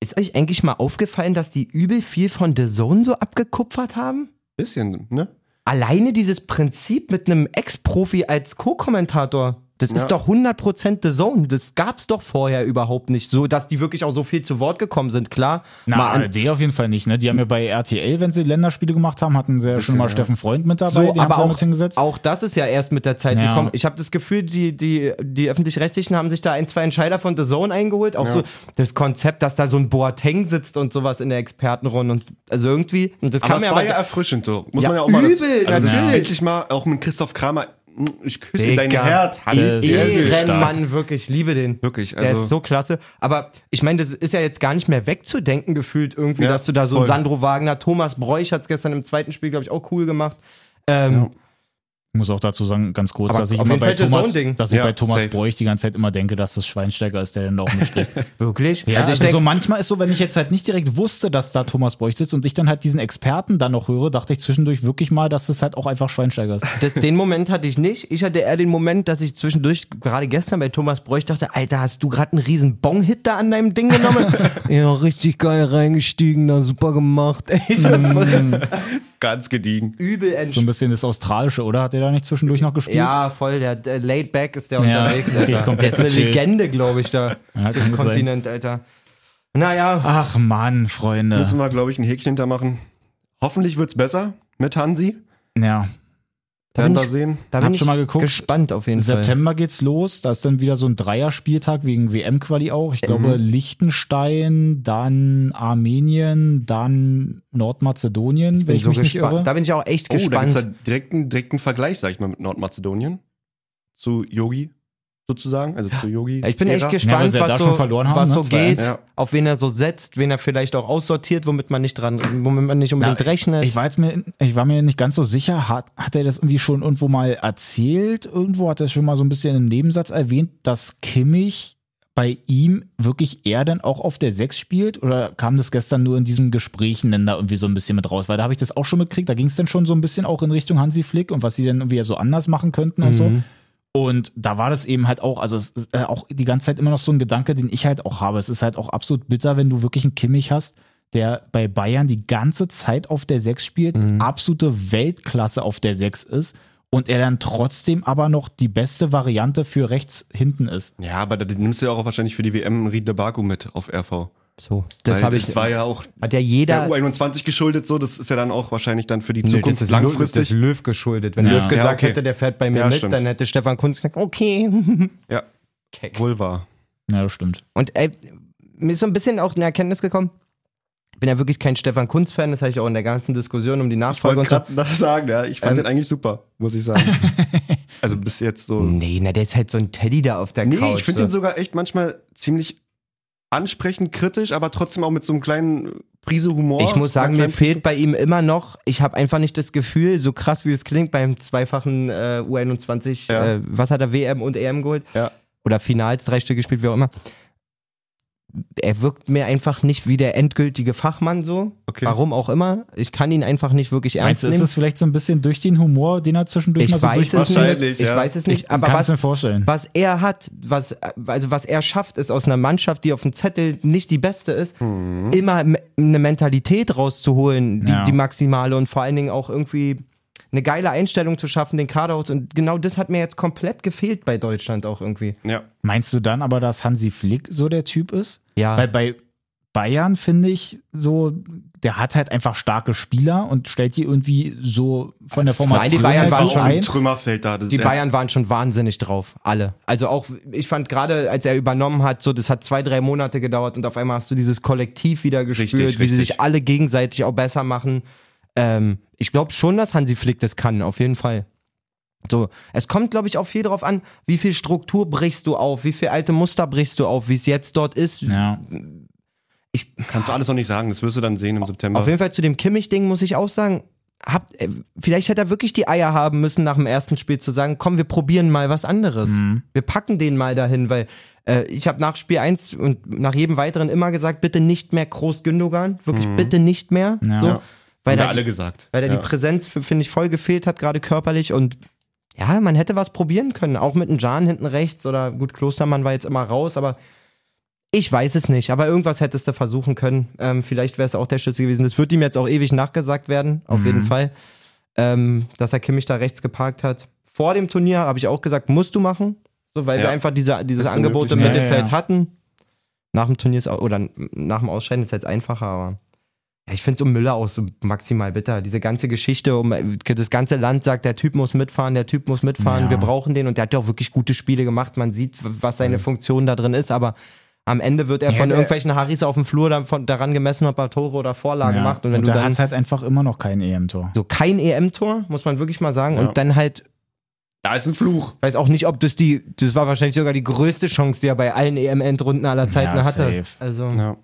ist euch eigentlich mal aufgefallen, dass die übel viel von The Zone so abgekupfert haben? Bisschen, ne? Alleine dieses Prinzip mit einem Ex-Profi als Co-Kommentator, das Ja. ist doch 100% The Zone. Das gab's doch vorher überhaupt nicht. So, dass die wirklich auch so viel zu Wort gekommen sind, klar. Na, mal an, ARD auf jeden Fall nicht, ne? Die haben ja bei RTL, wenn sie Länderspiele gemacht haben, hatten sie ja schon mal ja. Steffen Freund mit dabei, so, aber auch, auch das ist ja erst mit der Zeit Ja. gekommen. Ich habe das Gefühl, die, die, die Öffentlich-Rechtlichen haben sich da ein, zwei Entscheider von The Zone eingeholt. Auch Ja. so das Konzept, dass da so ein Boateng sitzt und sowas in der Expertenrunde. Und, also irgendwie, und das Aber kam es mir war aber ja erfrischend so. Muss Ja, man ja auch mal übel, dazu- also natürlich. endlich mal auch mit Christoph Kramer. Ich küsse Digga, dein Herz. Stark. Ehrenmann, wirklich, liebe den. Wirklich, Der also- ist so klasse. Aber ich meine, das ist ja jetzt gar nicht mehr wegzudenken gefühlt irgendwie, Ja, dass du da so einen voll. Sandro Wagner, Thomas Bräuch hat es gestern im zweiten Spiel, glaube ich, auch cool gemacht. Ähm, Ich muss auch dazu sagen, ganz kurz, Aber dass ich immer bei Thomas, Zone-Ding. dass ich Ja, bei Thomas safe. Bräuch die ganze Zeit immer denke, dass das Schweinsteiger ist, der dann da auch mitspricht. Wirklich? Ja, also, ich denk, so manchmal ist so, wenn ich jetzt halt nicht direkt wusste, dass da Thomas Bräuch sitzt und ich dann halt diesen Experten dann noch höre, dachte ich zwischendurch wirklich mal, dass das halt auch einfach Schweinsteiger ist. das, den Moment hatte ich nicht. Ich hatte eher den Moment, dass ich zwischendurch, gerade gestern bei Thomas Bräuch, dachte, Alter, hast du gerade einen riesen Bong-Hit da an deinem Ding genommen? ja, richtig geil reingestiegen, da super gemacht. Ey, Ganz gediegen. übel So ein entspannt. bisschen das Australische, oder? Hat der da nicht zwischendurch noch gespielt? Ja, voll, der, der Laid Back ist der Ja, unterwegs, Alter. Der ist eine gechillt. Legende, glaube ich, da. Ja, Im gut sein. Kontinent, Alter. Naja, Ach Mann, Freunde. Müssen wir, glaube ich, ein Häkchen hintermachen. Hoffentlich wird's besser mit Hansi. Ja. Da Werden bin wir ich, sehen. da bin ich schon mal geguckt. gespannt auf jeden Fall. September geht's los. Da ist dann wieder so ein Dreierspieltag wegen WM-Quali auch. Ich glaube, Liechtenstein, dann Armenien, dann Nordmazedonien, wenn Bin ich so mich nicht irre. Da bin ich auch echt Oh, da gespannt. gibt's ja direkt einen, direkten Vergleich, sag ich mal, mit Nordmazedonien. Zu Yogi sozusagen. Also zu Yogi. Ich bin echt gespannt, ja was so, verloren haben, was ne? so 2-1. geht, Ja. auf wen er so setzt, wen er vielleicht auch aussortiert, womit man nicht dran, womit man nicht unbedingt Na, rechnet. Ich war jetzt mir, ich war mir nicht ganz so sicher, hat, hat er das irgendwie schon irgendwo mal erzählt? Irgendwo hat er es schon mal so ein bisschen im Nebensatz erwähnt, dass Kimmich bei ihm wirklich er dann auch auf der 6 spielt oder kam das gestern nur in diesen Gesprächen dann da irgendwie so ein bisschen mit raus? Weil da habe ich das auch schon mitgekriegt, da ging es dann schon so ein bisschen auch in Richtung Hansi Flick und was sie dann irgendwie so anders machen könnten und so. Und da war das eben halt auch, also es ist äh, auch die ganze Zeit immer noch so ein Gedanke, den ich halt auch habe. Es ist halt auch absolut bitter, wenn du wirklich einen Kimmich hast, der bei Bayern die ganze Zeit auf der 6 spielt, absolute Weltklasse auf der 6 ist und er dann trotzdem aber noch die beste Variante für rechts hinten ist. Ja, aber da nimmst du ja auch wahrscheinlich für die WM Ried Baku mit auf RV. So, das habe ich. Das war ja auch hat ja jeder. der U21 geschuldet, so. Das ist ja dann auch wahrscheinlich dann für die Zukunft das ist langfristig. Das ist Löw geschuldet. Wenn Ja. Löw gesagt Ja, okay. hätte, der fährt bei mir Ja, mit, stimmt. dann hätte Stefan Kunz gesagt, okay. ja, wohl wahr. Ja, das stimmt. Und ey, mir ist so ein bisschen auch eine Erkenntnis gekommen. Ich bin ja wirklich kein Stefan Kunz-Fan, das habe ich auch in der ganzen Diskussion um die Ich Nachfolge wollte und so. das sagen, ja. Ich fand Ähm, den eigentlich super, muss ich sagen. also bis jetzt so. Nee, na, der ist halt so ein Teddy da auf der Nee, Couch. ich finde so. ihn sogar echt manchmal ziemlich ansprechend kritisch, aber trotzdem auch mit so einem kleinen Prise Humor. Ich muss sagen, mir fehlt bei ihm immer noch, ich habe einfach nicht das Gefühl, so krass wie es klingt beim zweifachen äh, U21, Ja. äh, was hat er, WM und EM geholt? Ja. Oder Finals, drei Stück gespielt, wie auch immer. Er wirkt mir einfach nicht wie der endgültige Fachmann so. Okay. Warum auch immer. Ich kann ihn einfach nicht wirklich Meinst ernst du, ist nehmen. es vielleicht so ein bisschen durch den Humor, den er zwischendurch Ich mal so weiß es nicht. Ich ja. weiß es nicht. Ich aber was, mir vorstellen. was er hat, was, also was er schafft, ist aus einer Mannschaft, die auf dem Zettel nicht die beste ist, immer me- eine Mentalität rauszuholen, die, Ja. die maximale und vor allen Dingen auch irgendwie eine geile Einstellung zu schaffen, den Kader aus. Und genau das hat mir jetzt komplett gefehlt bei Deutschland auch irgendwie. Ja. Meinst du dann aber, dass Hansi Flick so der Typ ist? Ja. Weil bei Bayern finde ich so, der hat halt einfach starke Spieler und stellt die irgendwie so von der Nein, Formation die Bayern her waren schon ein. Trümmerfeld da. Das, Die Bayern waren schon wahnsinnig drauf, alle. Also auch, ich fand gerade, als er übernommen hat, so, das hat zwei, drei Monate gedauert und auf einmal hast du dieses Kollektiv wieder gespürt, Richtig, wie sie richtig. sich alle gegenseitig auch besser machen. Ähm, ich glaube schon, dass Hansi Flick das kann, auf jeden Fall. So, es kommt, glaube ich, auch viel darauf an, wie viel Struktur brichst du auf, wie viel alte Muster brichst du auf, wie es jetzt dort ist. Ja. Ich, Kannst du alles noch nicht sagen, das wirst du dann sehen im September. auf jeden Fall zu dem Kimmich-Ding muss ich auch sagen, hab, äh, vielleicht hätte er wirklich die Eier haben müssen, nach dem ersten Spiel zu sagen, komm, wir probieren mal was anderes. Mhm. Wir packen den mal dahin, weil äh, ich habe nach Spiel 1 und nach jedem weiteren immer gesagt, bitte nicht mehr Groß Gündogan, wirklich bitte nicht mehr. Ja. So, Ja. Weil da, alle gesagt. weil da ja. die Präsenz, finde ich, voll gefehlt hat, gerade körperlich und ja, man hätte was probieren können, auch mit einem Jan hinten rechts oder gut, Klostermann war jetzt immer raus, aber ich weiß es nicht, aber irgendwas hättest du versuchen können. Ähm, vielleicht wäre es auch der Schlüssel gewesen. Das wird ihm jetzt auch ewig nachgesagt werden, auf Mhm. jeden Fall, ähm, dass er Kimmich da rechts geparkt hat. Vor dem Turnier habe ich auch gesagt, musst du machen, so, weil Ja. wir einfach diese, dieses Angebot im. Mittelfeld Ja, ja. hatten. Nach dem Turnier ist oder nach dem Ausscheiden ist es jetzt einfacher, aber ich finde es um Müller auch so maximal bitter. Diese ganze Geschichte, um das ganze Land sagt, der Typ muss mitfahren, der Typ muss mitfahren, Ja. wir brauchen den und der hat ja auch wirklich gute Spiele gemacht. Man sieht, was seine Funktion da drin ist, aber am Ende wird er Ja, von irgendwelchen Harrys auf dem Flur davon, daran gemessen, ob er Tore oder Vorlage Ja. macht. Und wenn und du da dann hat halt einfach immer noch kein EM-Tor. so kein EM-Tor, muss man wirklich mal sagen, Ja. und dann halt Da ist ein Fluch. weiß auch nicht, ob das die, das war wahrscheinlich sogar die größte Chance, die er bei allen EM-Endrunden aller Zeiten Ja, hatte. safe. Also Ja.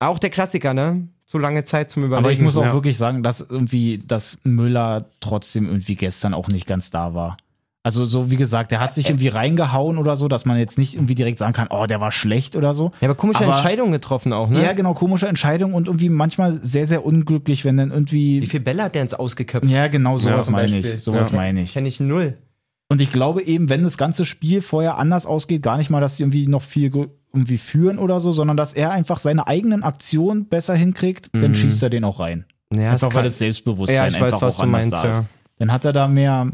Auch der Klassiker, ne? Zu lange Zeit zum Überlegen. Aber ich muss auch ja. wirklich sagen, dass irgendwie, dass Müller trotzdem irgendwie gestern auch nicht ganz da war. Also so wie gesagt, der hat sich irgendwie reingehauen oder so, dass man jetzt nicht irgendwie direkt sagen kann, oh, der war schlecht oder so. ja, aber komische Aber- Entscheidungen getroffen auch, ne? Ja, genau, komische Entscheidung und irgendwie manchmal sehr, sehr unglücklich, wenn dann irgendwie. Wie viel Bälle hat der ins Ausgeköpft? Ja, genau, sowas zum meine ich. Sowas Ja. meine ich. Kenne ich null. Und ich glaube eben, wenn das ganze Spiel vorher anders ausgeht, gar nicht mal, dass sie irgendwie noch viel ge- irgendwie führen oder so, sondern dass er einfach seine eigenen Aktionen besser hinkriegt, dann schießt er den auch rein. Ja, einfach weil das Selbstbewusstsein Ja, ich weiß, einfach was auch du anders meinst, da ja. ist. Dann hat er da mehr,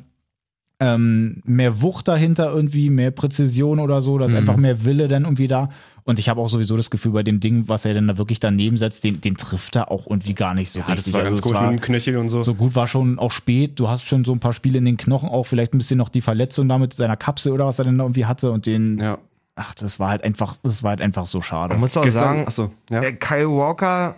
ähm, mehr Wucht dahinter irgendwie, mehr Präzision oder so, Mhm. da ist einfach mehr Wille dann irgendwie da. Und ich habe auch sowieso das Gefühl, bei dem Ding, was er dann da wirklich daneben setzt, den, den trifft er auch irgendwie gar nicht so Ja, richtig. das war ganz also gut es mit war, dem Knöchel und so. so gut war schon auch spät. Du hast schon so ein paar Spiele in den Knochen, auch vielleicht ein bisschen noch die Verletzung da mit seiner Kapsel oder was er denn da irgendwie hatte und den, Ja. ach, das war halt einfach, das war halt einfach so schade. Man muss auch Gestern, sagen, achso, ja. äh, Kyle Walker,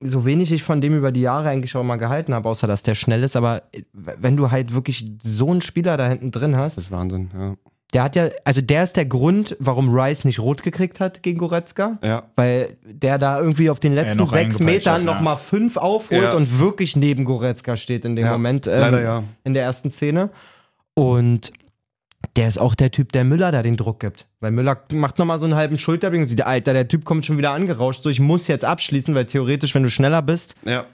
so wenig ich von dem über die Jahre eigentlich auch mal gehalten habe, außer dass der schnell ist, aber äh, wenn du halt wirklich so einen Spieler da hinten drin hast, Das ist Wahnsinn, ja. der hat ja, also der ist der Grund, warum Rice nicht rot gekriegt hat gegen Goretzka. Ja, Weil der da irgendwie auf den letzten noch sechs Metern ja. nochmal fünf aufholt Ja. und wirklich neben Goretzka steht in dem Ja, Moment. ähm, leider ja. In der ersten Szene. Und der ist auch der Typ, der Müller da den Druck gibt. Weil Müller macht nochmal so einen halben Schulterblick und sieht, Alter, der Typ kommt schon wieder angerauscht, so ich muss jetzt abschließen, weil theoretisch, wenn du schneller bist, Ja.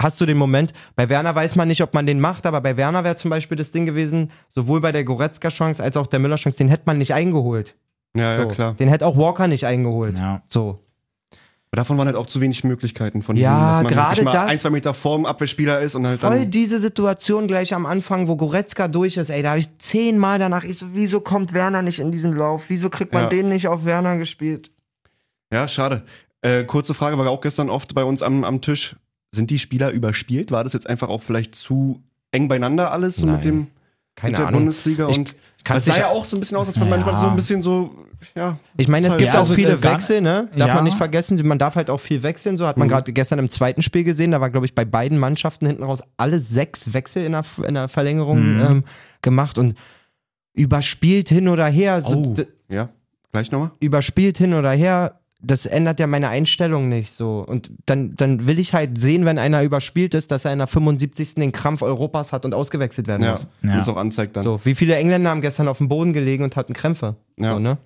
hast du den Moment. Bei Werner weiß man nicht, ob man den macht, aber bei Werner wäre zum Beispiel das Ding gewesen, sowohl bei der Goretzka-Chance als auch der Müller-Chance, den hätte man nicht eingeholt. Ja, So, ja, klar. Den hätte auch Walker nicht eingeholt. Ja. So. Aber davon waren halt auch zu wenig Möglichkeiten von Ja, diesem, dass man gerade mal das- ein, zwei Meter vorm Abwehrspieler ist und halt Voll dann. diese Situation gleich am Anfang, wo Goretzka durch ist, ey, da habe ich zehnmal danach, ich so, wieso kommt Werner nicht in diesen Lauf? Wieso kriegt man Ja. den nicht auf Werner gespielt? Ja, schade. Äh, kurze Frage, war auch gestern oft bei uns am, am Tisch. Sind die Spieler überspielt? War das jetzt einfach auch vielleicht zu eng beieinander alles so Nein. mit dem Keine mit der Ahnung. Bundesliga? Ich und es sah ja auch so ein bisschen aus, als wenn Ja. manchmal so ein bisschen so, ja. Ich meine, es Ist gibt halt- auch also, viele Wechsel, ne? Darf Ja. man nicht vergessen. Man darf halt auch viel wechseln. So hat man Mhm. gerade gestern im zweiten Spiel gesehen. Da war, glaube ich, bei beiden Mannschaften hinten raus alle sechs Wechsel in der, in der Verlängerung Mhm. ähm, gemacht und überspielt hin oder her. So, Oh. d- Ja, gleich nochmal. überspielt hin oder her. Das ändert ja meine Einstellung nicht so. Und dann, dann will ich halt sehen, wenn einer überspielt ist, dass er in der 75. den Krampf Europas hat und ausgewechselt werden Ja, muss. Ja. und es auch anzeigt dann. So, wie viele Engländer haben gestern auf dem Boden gelegen und hatten Krämpfe? Ja. So, ne?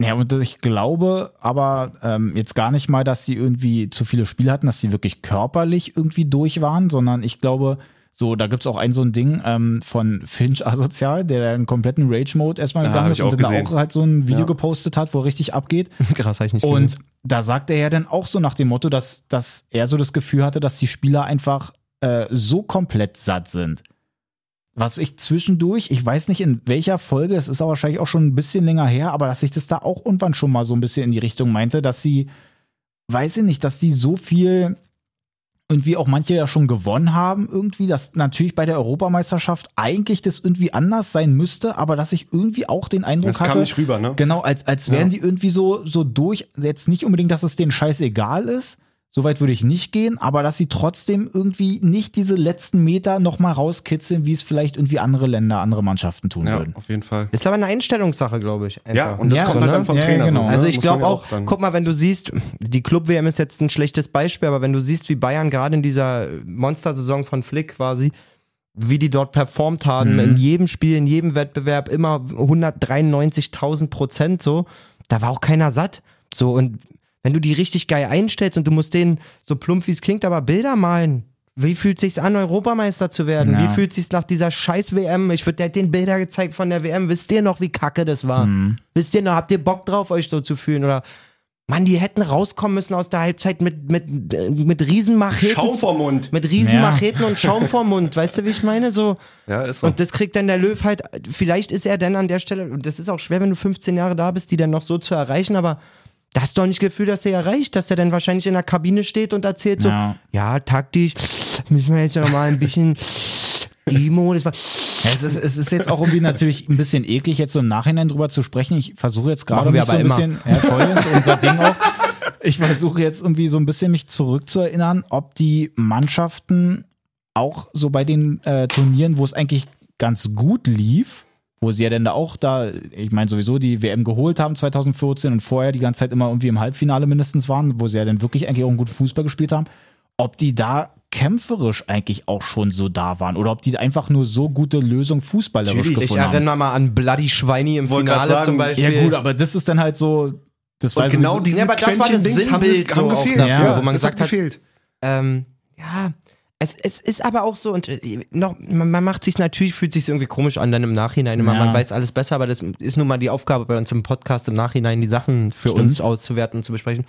Ja, und ich glaube aber ähm, jetzt gar nicht mal, dass sie irgendwie zu viele Spiele hatten, dass sie wirklich körperlich irgendwie durch waren, sondern ich glaube, so, da gibt's auch ein so ein Ding ähm, von Finch Asozial, der einen kompletten Rage-Mode erstmal gegangen hab ist und dann gesehen. auch halt so ein Video Ja. gepostet hat, wo richtig abgeht. Krass, hab ich nicht Und da sagt er ja dann auch so nach dem Motto, dass, dass er so das Gefühl hatte, dass die Spieler einfach äh, so komplett satt sind. Was ich zwischendurch, ich weiß nicht in welcher Folge, es ist auch wahrscheinlich auch schon ein bisschen länger her, aber dass ich das da auch irgendwann schon mal so ein bisschen in die Richtung meinte, dass sie, weiß ich nicht, dass die so viel irgendwie auch manche ja schon gewonnen haben, irgendwie, dass natürlich bei der Europameisterschaft eigentlich das irgendwie anders sein müsste, aber dass ich irgendwie auch den Eindruck Das kam hatte, nicht rüber, ne? Genau, als, als wären Ja. die irgendwie so, so durch, jetzt nicht unbedingt, dass es denen scheißegal ist, soweit würde ich nicht gehen, aber dass sie trotzdem irgendwie nicht diese letzten Meter nochmal rauskitzeln, wie es vielleicht irgendwie andere Länder, andere Mannschaften tun Ja, würden. auf jeden Fall. Ist aber eine Einstellungssache, glaube ich. einfach. Ja, und das Ja, kommt so, halt ne? dann vom Ja, Trainer. genau. So, ne? Also ich glaube auch, dann- guck mal, wenn du siehst, die Club-WM ist jetzt ein schlechtes Beispiel, aber wenn du siehst, wie Bayern gerade in dieser Monstersaison von Flick quasi, wie die dort performt haben, Mhm. in jedem Spiel, in jedem Wettbewerb, immer 193.000 Prozent so, da war auch keiner satt. So, und wenn du die richtig geil einstellst und du musst denen, so plump wie es klingt, aber Bilder malen. Wie fühlt sich's an, Europameister zu werden? Ja. Wie fühlt sich's nach dieser scheiß WM? Ich würde, den Bilder gezeigt von der WM. Wisst ihr noch, wie kacke das war? Mhm. Wisst ihr noch, habt ihr Bock drauf, euch so zu fühlen? Oder, Mann, die hätten rauskommen müssen aus der Halbzeit mit, mit, äh, mit Riesenmacheten. Schaum vorm Mund. Mit Riesenmacheten und Schaum vorm Mund. Weißt du, wie ich meine? So. Ja, ist so. Und das kriegt dann der Löw halt, vielleicht ist er dann an der Stelle, und das ist auch schwer, wenn du 15 Jahre da bist, die dann noch so zu erreichen, aber da hast du doch nicht das Gefühl, dass der erreicht, dass er dann wahrscheinlich in der Kabine steht und erzählt so, Ja. ja, taktisch, müssen wir jetzt noch mal ein bisschen Demo, das war, Ja, es, ist, es ist jetzt auch irgendwie natürlich ein bisschen eklig, jetzt so im Nachhinein drüber zu sprechen. Ich versuche jetzt gerade mich so ein aber bisschen, ja, voll ist unser Ding auch. Ich versuche jetzt irgendwie so ein bisschen mich zurückzuerinnern, ob die Mannschaften auch so bei den äh, Turnieren, wo es eigentlich ganz gut lief, wo sie ja dann da auch da, ich meine sowieso die WM geholt haben 2014 und vorher die ganze Zeit immer irgendwie im Halbfinale mindestens waren, wo sie ja dann wirklich eigentlich auch einen guten Fußball gespielt haben, ob die da kämpferisch eigentlich auch schon so da waren oder ob die einfach nur so gute Lösung fußballerisch Natürlich. ich gefunden haben. erinnere mal an Bloody Schweini im Wollte grad Finale sagen, zum Beispiel. Ja gut, aber das ist dann halt so, das war genau sowieso- diese Ja, aber das war das haben, Sinnbild haben so auch gefehlt. dafür, Ja, wo man das gesagt hat hat, gefehlt. Ähm, ja, es, es ist aber auch so, und äh, noch, man, man macht sich natürlich, fühlt sich irgendwie komisch an, dann im Nachhinein immer, Ja. man weiß alles besser, aber das ist nun mal die Aufgabe bei uns im Podcast, im Nachhinein die Sachen für Stimmt. uns auszuwerten und zu besprechen.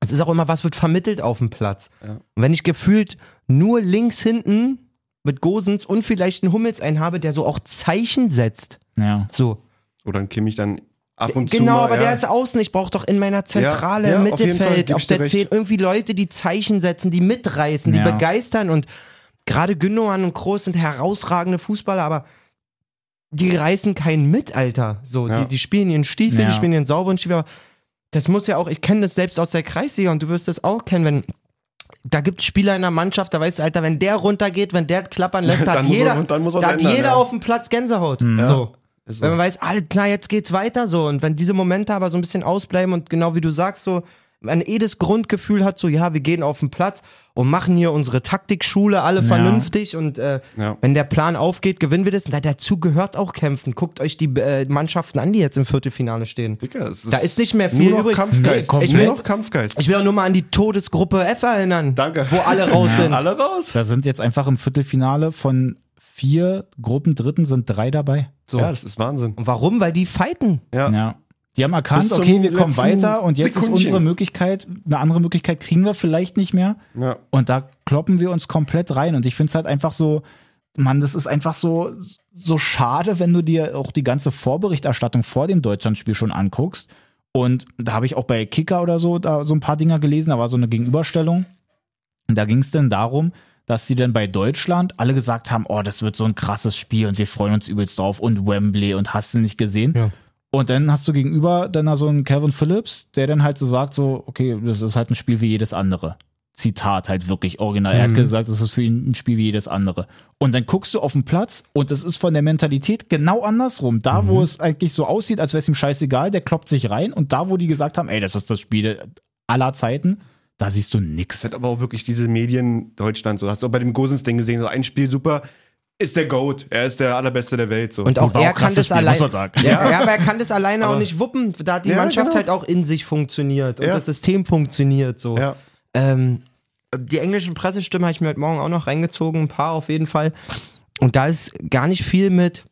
Es ist auch immer, was wird vermittelt auf dem Platz. Ja. Und wenn ich gefühlt nur links hinten mit Gosens und vielleicht einen Hummels einen habe, der so auch Zeichen setzt, ja. so. Oder ein Kimmich dann ab und zu Genau, aber ja. der ist außen. Ich brauche doch in meiner Zentrale Ja, im ja, auf jeden Fall, Mittelfeld, auf dir der recht. 10, irgendwie Leute, die Zeichen setzen, die mitreißen, die Ja. begeistern. Und gerade Gündogan und Kroos sind herausragende Fußballer, aber die reißen keinen mit, Alter. So, Ja. die, die spielen ihren Stiefel, Ja. die spielen ihren sauberen Stiefel. Aber das muss ja auch, ich kenne das selbst aus der Kreisliga und du wirst das auch kennen, wenn. Da gibt es Spieler in der Mannschaft, da weißt du, Alter, wenn der runtergeht, wenn der klappern lässt, da Dann hat jeder, er- hat ändern, jeder ja. auf dem Platz Gänsehaut. Mhm. So. Ist Wenn so. man weiß, alles klar, jetzt geht's weiter so. Und wenn diese Momente aber so ein bisschen ausbleiben und genau wie du sagst, so, man eh das Grundgefühl hat, so ja, wir gehen auf den Platz und machen hier unsere Taktikschule alle vernünftig und äh, Ja. wenn der Plan aufgeht, gewinnen wir das. Na, dazu gehört auch kämpfen. Guckt euch die äh, Mannschaften an, die jetzt im Viertelfinale stehen. Dicker, es Da ist nicht mehr viel nur noch übrig. Kampfgeist. Nee, ich ich will noch Kampfgeist. Ich will auch nur mal an die Todesgruppe F erinnern. Danke. Wo alle raus sind. Alle raus. Da sind jetzt einfach im Viertelfinale von vier Gruppendritten sind drei dabei. So. Ja, das ist Wahnsinn. Und warum? Weil die fighten. Ja. Ja. Die haben erkannt, okay, wir kommen weiter und jetzt ist Sekündchen. unsere Möglichkeit, eine andere Möglichkeit kriegen wir vielleicht nicht mehr. ja. Und da kloppen wir uns komplett rein. Und ich finde es halt einfach so, Mann, das ist einfach so, so schade, wenn du dir auch die ganze Vorberichterstattung vor dem Deutschlandspiel schon anguckst. Und da habe ich auch bei Kicker oder so da so ein paar Dinger gelesen, da war so eine Gegenüberstellung. Und da ging es dann darum, dass sie dann bei Deutschland alle gesagt haben, oh, das wird so ein krasses Spiel und wir freuen uns übelst drauf und Wembley und hast du nicht gesehen. Ja. Und dann hast du gegenüber dann da so einen Kevin Phillips, der dann halt so sagt, so, okay, das ist halt ein Spiel wie jedes andere. Zitat halt wirklich original. Er hat Mhm. gesagt, das ist für ihn ein Spiel wie jedes andere. Und dann guckst du auf den Platz und es ist von der Mentalität genau andersrum. Da, Mhm. wo es eigentlich so aussieht, als wäre es ihm scheißegal, der kloppt sich rein. Und da, wo die gesagt haben, ey, das ist das Spiel aller Zeiten, da siehst du nix. Es hat aber auch wirklich diese Medien Deutschland so. Hast du auch bei dem Gosens-Ding gesehen, so ein Spiel super, ist der GOAT. Er ist der allerbeste der Welt. So. Und auch er kann das Spiel, allein. muss man sagen. Ja, ja, aber er kann das alleine auch nicht wuppen. Da hat die Ja, Mannschaft genau. halt auch in sich funktioniert und Ja. das System funktioniert so. ja. Ähm, die englischen Pressestimmen habe ich mir heute Morgen auch noch reingezogen, ein paar auf jeden Fall. Und da ist gar nicht viel mit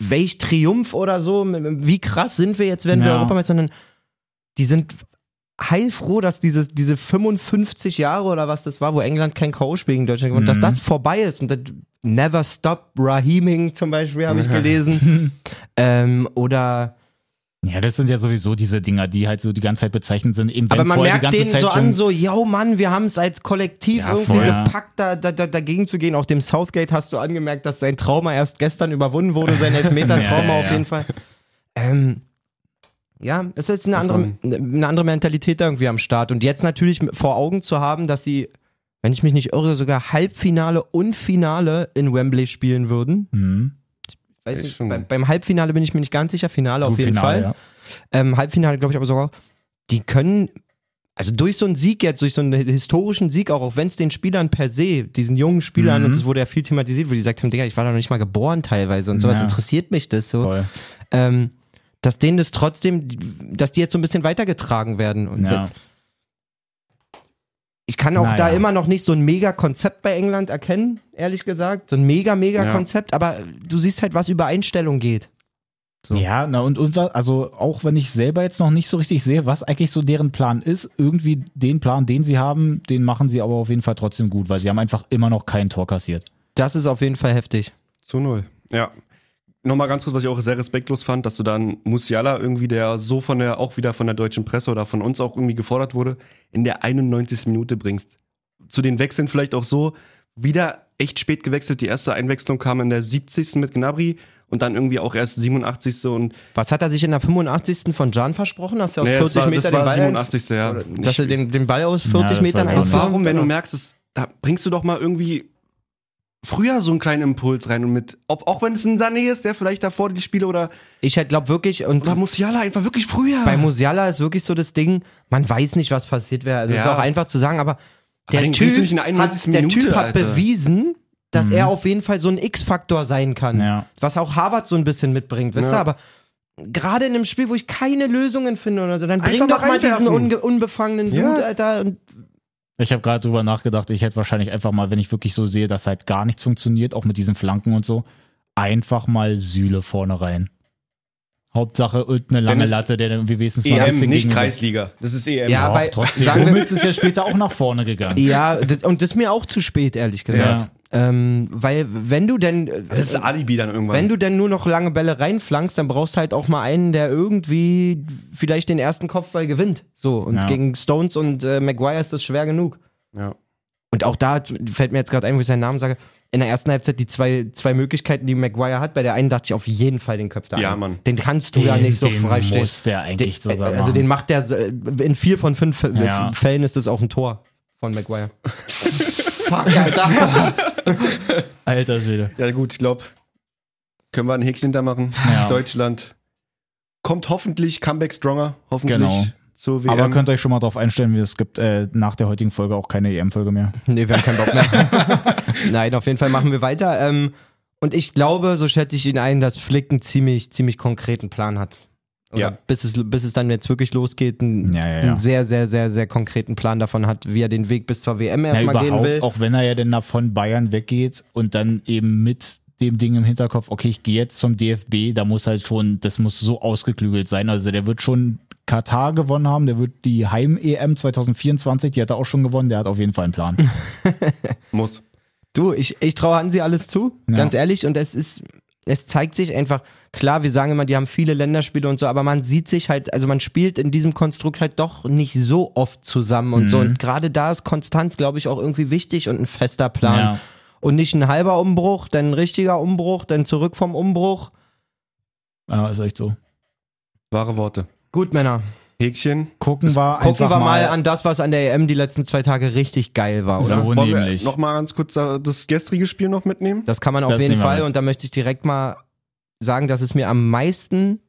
welch Triumph oder so, wie krass sind wir jetzt, wenn wir. Europameister, sondern die sind heilfroh, dass diese, diese 55 Jahre oder was das war, wo England kein K.O.-Spiel gegen Deutschland gewonnen hat, Mhm. dass das vorbei ist und das Never Stop Rahiming zum Beispiel habe ich gelesen. ähm, oder Ja, das sind ja sowieso diese Dinger, die halt so die ganze Zeit bezeichnet sind. Eben Aber man merkt denen Zeit so an, so, yo Mann, wir haben es als Kollektiv Ja, irgendwie voll, gepackt, da, da, da, dagegen zu gehen. Auch dem Southgate hast du angemerkt, dass sein Trauma erst gestern überwunden wurde, sein Elfmeter-Trauma Ja, ja, auf jeden Fall. Ähm, ja, es ist jetzt eine Das andere, eine andere Mentalität da irgendwie am Start. Und jetzt natürlich vor Augen zu haben, dass sie, wenn ich mich nicht irre, sogar Halbfinale und Finale in Wembley spielen würden. Mhm. Weiß nicht, bei, beim Halbfinale bin ich mir nicht ganz sicher, Finale auf Gut, jeden Finale, Fall. ja. Ähm, Halbfinale, glaube ich, aber sogar, die können, also durch so einen Sieg jetzt, durch so einen historischen Sieg auch, auch wenn es den Spielern per se, diesen jungen Spielern, Mhm. und das wurde ja viel thematisiert, wo die gesagt haben, Digga, ich war da noch nicht mal geboren teilweise und sowas Ja. interessiert mich das so. Voll. Ähm, dass denen das trotzdem, dass die jetzt so ein bisschen weitergetragen werden. Und Ja. ich kann auch Naja. da immer noch nicht so ein mega Konzept bei England erkennen, ehrlich gesagt. So ein mega, mega Ja. Konzept, aber du siehst halt, was über Einstellung geht. So. Ja, na und, und also auch wenn ich selber jetzt noch nicht so richtig sehe, was eigentlich so deren Plan ist, irgendwie den Plan, den sie haben, den machen sie aber auf jeden Fall trotzdem gut, weil sie haben einfach immer noch kein Tor kassiert. Das ist auf jeden Fall heftig. Zu null. Ja. Nochmal ganz kurz, was ich auch sehr respektlos fand, dass du dann Musiala irgendwie, der so von der, auch wieder von der deutschen Presse oder von uns auch irgendwie gefordert wurde, in der 91. Minute bringst. Zu den Wechseln vielleicht auch so, wieder echt spät gewechselt. Die erste Einwechslung kam in der 70. mit Gnabry und dann irgendwie auch erst 87. und Was hat er sich in der 85. von Jan versprochen, dass er aus Nee, 40 das war, Meter das den war Ball 87. Ja. Dass er den, den Ball aus 40 das Metern nicht. einführt? warum, wenn du merkst, es, da bringst du doch mal irgendwie früher so einen kleinen Impuls rein und mit, ob, auch wenn es ein Sané ist, der vielleicht davor die Spiele oder, Ich halt glaube wirklich, und oder Musiala einfach wirklich früher. bei Musiala ist wirklich so das Ding, man weiß nicht, was passiert wäre. Also Ja. ist auch einfach zu sagen, aber der den Typ, kriegst du nicht in der 91. hat, der Minute, typ hat Alter. bewiesen, dass Mhm. er auf jeden Fall so ein X-Faktor sein kann. Ja. Was auch Harvard so ein bisschen mitbringt, weißt Ja. du, aber gerade in einem Spiel, wo ich keine Lösungen finde oder so, dann bring doch mal mal diesen unbefangenen Ja. Dude, Alter. Und Ich habe gerade drüber nachgedacht, ich hätte wahrscheinlich einfach mal, wenn ich wirklich so sehe, dass halt gar nichts funktioniert, auch mit diesen Flanken und so, einfach mal Sühle vorne rein. Hauptsache irgendeine lange Latte, der dann irgendwie wenigstens mal EM, nicht Kreisliga. Das ist EM. Ja, Doch, bei- trotzdem. sagen wir- ist ja später auch nach vorne gegangen. ja, das, und das ist mir auch zu spät, ehrlich gesagt. Ähm, weil, wenn du denn. äh, Das ist Alibi dann irgendwann. Wenn du denn nur noch lange Bälle reinflankst, dann brauchst du halt auch mal einen, der irgendwie vielleicht den ersten Kopfball gewinnt. So, und Ja. gegen Stones und äh, Maguire ist das schwer genug. ja. Und auch da fällt mir jetzt gerade ein, wo ich seinen Namen sage, in der ersten Halbzeit die zwei, zwei Möglichkeiten, die Maguire hat. Bei der einen dachte ich auf jeden Fall den Köpfer Ja, an. Mann. Den kannst du ja nicht so den freistehen. muss der eigentlich Den, sogar also machen. den macht der äh, in vier von fünf Ja. Fällen ist das auch ein Tor von Maguire. Fuck, Alter. Alter Schwede. ja, gut, ich glaube, können wir ein Häkchen da machen. Ja. Deutschland kommt hoffentlich Comeback Stronger. Hoffentlich Genau. zur WM. Aber könnt euch schon mal darauf einstellen, es gibt äh, nach der heutigen Folge auch keine EM-Folge mehr. Nee, wir haben keinen Bock mehr. Nein, auf jeden Fall machen wir weiter. Ähm, und ich glaube, so schätze ich ihn ein, dass Flick einen ziemlich, ziemlich konkreten Plan hat. Oder Ja. Bis es, bis es dann jetzt wirklich losgeht, einen, Ja, ja, ja. einen sehr, sehr, sehr, sehr konkreten Plan davon hat, wie er den Weg bis zur WM Ja, erstmal gehen überhaupt, will. auch wenn er ja dann da von Bayern weggeht und dann eben mit dem Ding im Hinterkopf, okay, ich gehe jetzt zum DFB, da muss halt schon, das muss so ausgeklügelt sein. Also der wird schon Katar gewonnen haben, der wird die Heim-EM 2024, die hat er auch schon gewonnen, der hat auf jeden Fall einen Plan. Muss. Du, ich, ich traue Hansi alles zu, Ja. ganz ehrlich. Und es ist, es zeigt sich einfach, klar, wir sagen immer, die haben viele Länderspiele und so, aber man sieht sich halt, also man spielt in diesem Konstrukt halt doch nicht so oft zusammen und so. Und gerade da ist Konstanz, glaube ich, auch irgendwie wichtig und ein fester Plan. Ja. Und nicht ein halber Umbruch, dann ein richtiger Umbruch, dann zurück vom Umbruch. Ja, ist echt so. Wahre Worte. Gut, Männer. Häkchen. Gucken wir Gucken einfach wir mal an das, was an der EM die letzten zwei Tage richtig geil war, oder? So Wollen wir nämlich. noch mal ganz kurz das gestrige Spiel noch mitnehmen? Das kann man auf Das jeden wir Fall. Und da möchte ich direkt mal sagen, dass es mir am meisten